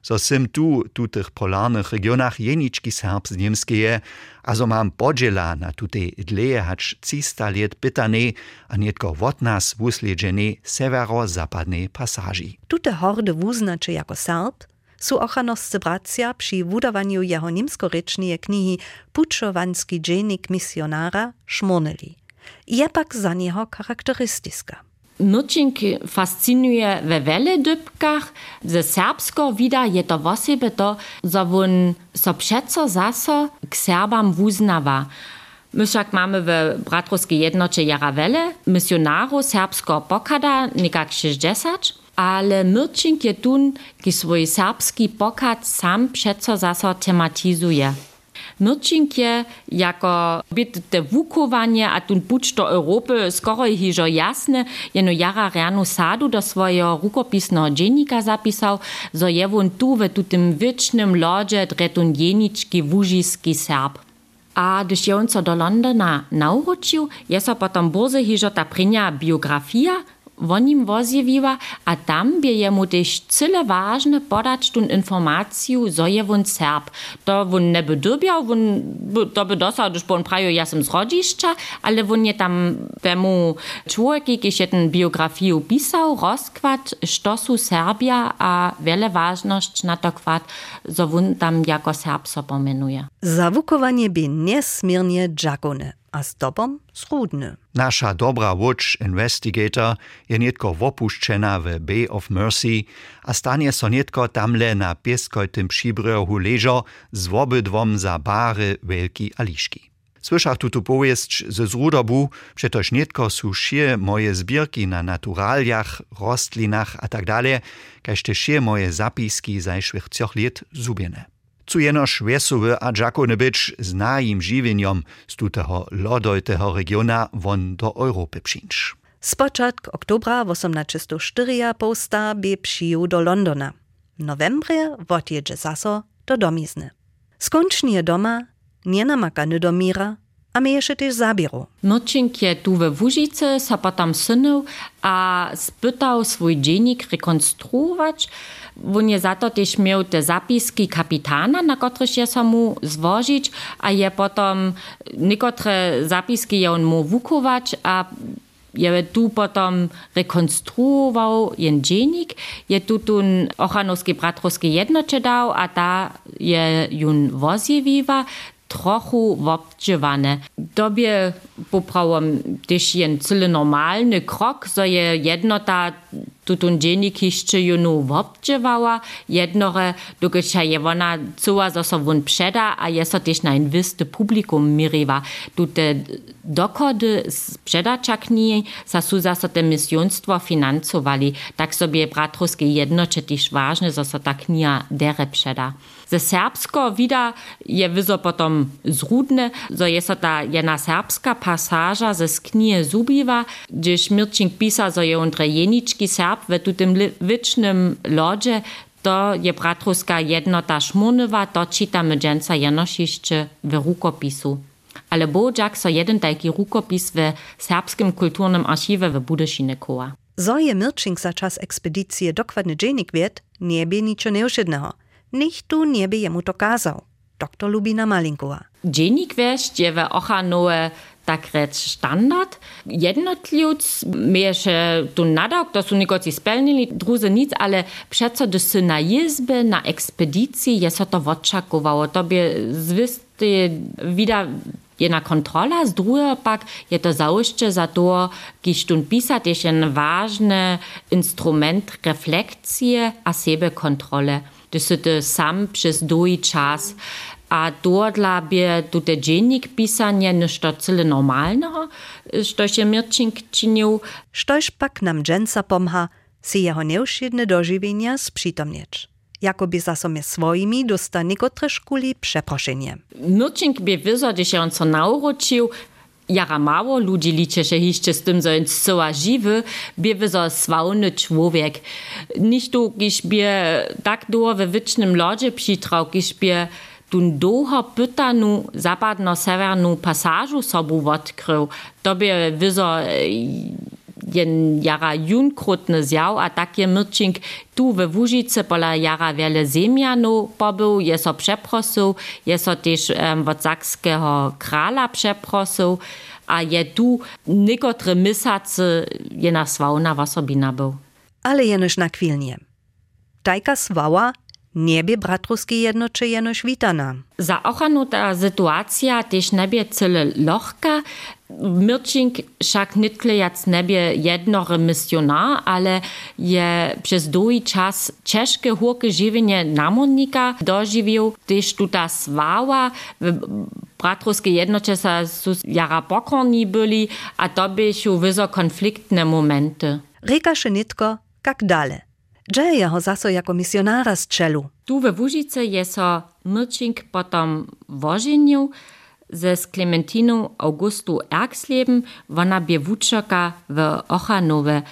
so sim tu, tutych polarnych regionach jeniczki serbs niemskie, a so mam podziela na tutej dleje hacz 300 let pytane, a nietko wot nas wusledżene severo-zapadnej pasaži. Tute horde wuznaczy jako Serb, su ochanoscy bracia przy budowaniu jeho niemskorycznej knihy Puczovanski dziennik misjonara szmonili. Je pak za niego charakterystyska. Myrčink fascinuje we veledybkach. Ze serbsko vida je to wosebe to, że on so przeco zaso k Serbam wuznawa. My však mamy w bratrowskiej jednocie Jarawele misjonaru serbsko pokada nikak 60, ale Myrčink je tun, ki serbski pokad sam przeco zaso tematizuje. Myrčink je jako byt te a tun puč do Europy skoro hižo jasne, jeno jara ranu sadu do swojego rukopisnego dziennika zapisał, zo je won tu w tutym wiecznym lodzie dretun jeniczki wužiski Serb. A gdyż je on do Londona nauczył, jest so potom burze hižo ta prynia biografia, o nim wozjewiła, a tam bie jemu też cyle ważne podać tun informaciju, zo je won Serb. To won ne bedybiał, won, to by dostał, gdyż on prajo, ja z rodziszcza, ale won je tam temu człowieki, kiedy się ten biografię pisał, rozkład sztosu Serbia, a wiele ważność na to kwad, zo won tam jako Serb so pomenuje. Zawukowanie by niesmiernie dżagone a z zrudny. Nasza dobra Watch Investigator je nietko wopuščena w Bay of Mercy a stanie so nietko tamle na pieskojtym przybrzehu leżo z wobydwom za bary wielki aliszki. Słyszach tutu powieść ze zrudobu, przetoż nietko su šie moje zbierki na naturaliach, rostlinach a tak dalej, kaž te moje zapiski zajszłych cioch lat zubiene. Cu jenož Wesowy a Dżakonewicz zna im żywieniom z tutego lodojtego regiona won do Europy przyńcz. Z początku oktobra 1804 posta by przyjął do Londona. W novembrze odjedzie zaso do domizny. Skończnie doma, nie namakany do mira, a my jeszcze też zabiero. Myrčink je tu we Łužice, sa potem synął, a spytał swój dziennik rekonstruować, On je za to też miał te zapiski kapitana, na których je mu zwożyć, a je potom niektóre zapiski je on mu wukować, a je tu potom rekonstruował jen dziennik, je tu tun ochanowski bratrowski jednocze dał, a ta je jun wozjewiwa, trochu wobdźewane. Tobie poprawom też jen cyle normalny krok, so je jednota tutun dziennik jeszcze junu wobdźewała, jednore, dokiż je ona cuła, so so wun przeda, a je so też na inwisty publikum miriwa. Tute dokody z przedacza knihi sa su zaso te misjonstwo finansowali, tak sobie bratrowskie jednocze też ważne, so so ta kniha dere przeda. Ze serbsko vida je wyzo potom zrudne, zo je so ta jedna serbska pasaża ze sknie zubiwa, gdyż Mirčink pisa, zo je on jeniczki serb w tutym wicznym lodzie, to je bratruska jednota szmurnywa, to dżęca jenoś jeszcze w rukopisu. Ale bođak so jeden taki rukopis w serbskim kulturnym archiwie w Budyszynie koła. Zo je Mirčink za czas ekspedycji dokładny dziennik wiet, nie bie niczo nieuszydnego. Niech tu nie by jemu to kazał. Doktor Lubina Malinkova. Dziennik wiesz, je we ochanowe tak reč standard. Jednotlivc mieješe tu nadok, to su nikoci spelnili, druze nic, ale přeco, gdy sy na jizbe, na ekspedicji, je so to odčakowało. Tobie zwisty, wieder jedna kontrola, z drugiego pak je to zaujście za to, kiż tun pisat jest jeden ważny instrument refleksji a sebe kontrole. To się sam przez długi czas a dodla by tutaj dziennik pisanie niż to cyle normalnego, što się Mirčink czynił. Štož pak nam dżęca pomha, si jeho neušidne dožiwienia sprzytomnieć. Jakoby za sobie swoimi dosta niekotre szkuli przeproszenie. Mirčink by wyzo, gdy się on co nauczył, jara mało ludzi liczy się jeszcze z tym, że on cała żywy, by wyzo swałny człowiek. Nicht tu, gdyż by tak długo we wiecznym lodzie przytrał, gdyż by tun długo pytanu zapadno-severnu pasażu sobu odkrył. To by wyzo jen jara junkrutny zjaw, a tak je Myrčink tu we Łužice pola jara wiele ziemianu pobył, je so przeprosił, je so też um, od krala przeprosił, a je tu niekotre misacy je na osobina był. Ale jenoż na kwilnie. Tajka swała niebie bratruski jednocze jenoż witana. Za ochranu ta sytuacja też niebie cyle lohka. Mirčink však nitklejec nebie jednore misionar, ale je przez długi czas ciężkie hurke żywienie namornika dożywił, też tuta swała w bratruske jednocze sa su jara pokorni byli, a to by się wyzo konfliktne momenty. Rekaše nitko, kak dale. Jeho zaso jako misjonara z czelu? Tu we Łužice je so Mirčink potom wożenił, ze z Clementiną Augustu Erksleben, wona bie wuczaka w Ochanowe.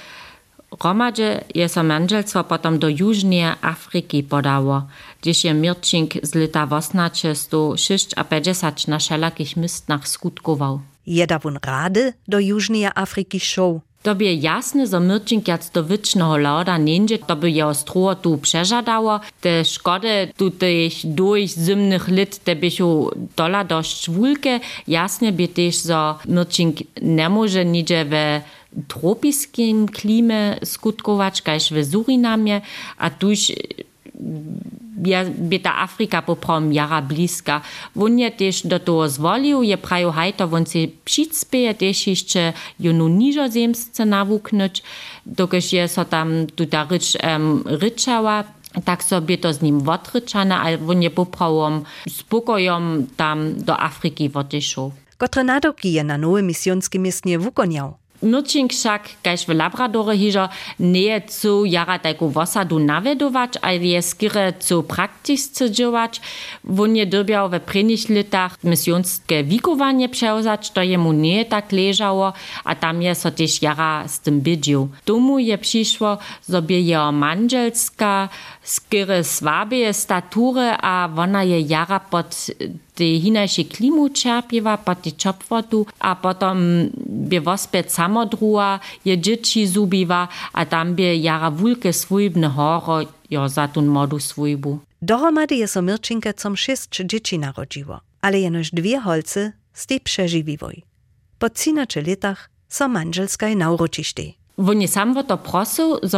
Romadzie je so manželstwo potom do Južnej Afryki podało, gdzieś je Mirčink z lata 1856 na wszelakich mistnach skutkował. Jeda wun rady do Južnej Afryki show. To by jasne, że Mirčink jac do wiecznego loda niendzie, to by jeho struo tu przeżadało. Te szkody tutaj durch zimnych lit, te by się dola dość wulke. Jasne by też, że Mirčink nie może nigdzie w tropiskim klimie skutkować, każ w Surinamie, a tuż by ta Afrika poprom jara bliska. Won je też do toho zwolił, je prajo hajto, won se přicpieje też jeszcze jonu niżozemsce nawuknąć, dokaż je so tam tuta rycz um, ryczała, tak sobie to z nim odryczane, ale won je poprawom spokojom tam do Afryki odeszł. Kotre nadoki je na nowe misjonskie miestnie wukoniał? Mirčink však, kaž v Labradore hižo, nie cu jara tajku wosadu navedować, ale je skire cu praktisce dziewać. Won je dobiał we prynych litach misjonskie wikowanie przełzać, to jemu nie tak leżało, a tam je so też jara z tym bydził. Domu je przyszło, sobie jeho manželska, skire słabie statury, a wona je jara pod te hinajšie klimu po te čopvotu a potom by wospět samodruha, je dzieci zubiwa, a tam by jara wulke swójbne horo jo za tun modu swójbu. Dohromady je so Mirčinke com šest dzieci narodziło, ale jenoż dwie holce z tej przeżywiwoj. Po cinaczy latach so nauročištej. Won je sam o to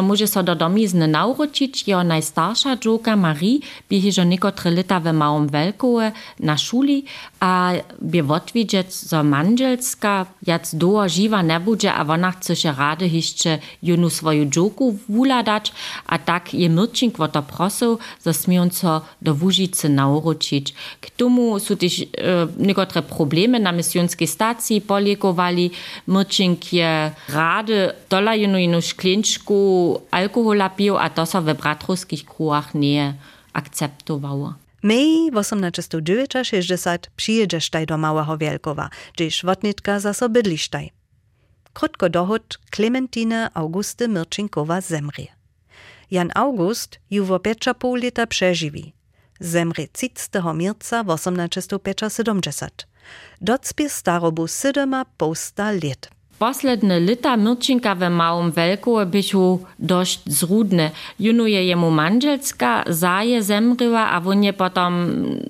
może so do domizny nauczyć, jeho najstarsza dżuka Marie by hižo niekotre lita w małym Welkowe na szuli, a by odwidzieć, zo manżelska jac długo żywa nie będzie, a ona chce się rady jeszcze junu swoją dżuku wuladać, a tak je Mirčink o to prosil, zo co do Łužicy nauczyć. K tomu są też e, niekotre problemy na misjonskiej stacji polikowali. Mirčink je rady dola jenu jednu šklinčku alkohola pil, a to sa v bratrovských kruhach nie akceptowało. Mej 1860 przyjedziesz taj do Małego Wielkowa, gdzieś wotnitka za so bydlisztaj. Krótko dohod Klementine Augusty Mirczynkowa zemrie. Jan August ju piecza pół lita przeżywi. Zemrie 30. mirca 1870. Docpie starobu 7 posta lat. Posledne lita Mirčinka we małym Welkowe bychu dość zrudne. Junuje jemu manželska, zaje zemryła, a on je potom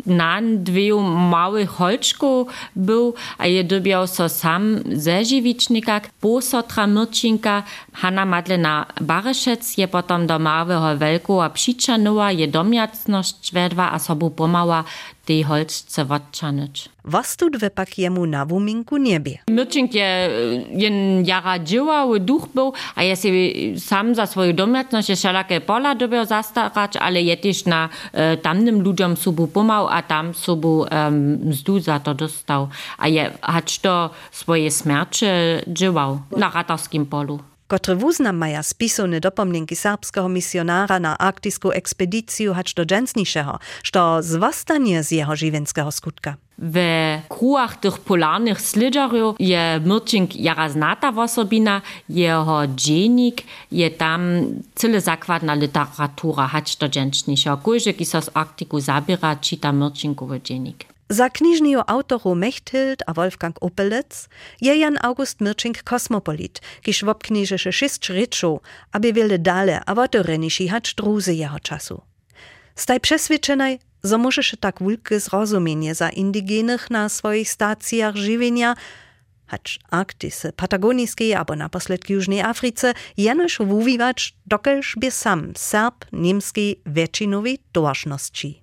na dwie małych holczków był, a je dobiał so sam ze żywicznika. Posotra Mirčinka, Hanna Madlena Bareszec je potom do małego Welkowa przyczanyła, je domiacność wedła, a sobu pomała tej holzce odczanyć. Was tu dve pak jemu na wuminku niebie? Myrčink je jen jara dzieła, duch był, a ja sobie sam za swoją domiatność je wszelakie pola dobiał zastarać, ale je też na e, tamnym ludziom subu pomał, a tam subu um, mzdu za to dostał. A je hać to swoje smiercze dziełał na ratarskim polu. Kotre wuznam maja spisane dopomnienki serbskiego misjonara na arktiską ekspedycję hać do dżensniszego, što zwastanie z jego żywienskiego skutka. W kruach tych polarnych slidżarów je Myrczink jara znata osobina, jeho dżenik je tam cyle zakładna literatura hać do dżensniszego. Kujże, ki so z Arktiku zabiera, czyta Myrczynkowy dżenik. Za knižniju autoru Mechthild a Wolfgang Opelec je Jan August Mirčink kosmopolit, kiž wobknižeše šest rečov, aby wiele dale a wotoreniši hać druzy jeho czasu. Staj przeswiadczenaj, zo tak wulke zrozumienie za indigenych na swoich stacjach żywienia, hać Arktisy, Patagonijskiej albo naposled Južnej Africe, jenoż wuwiwać, dokelż by sam Serb niemskiej wieczinowej dłożności.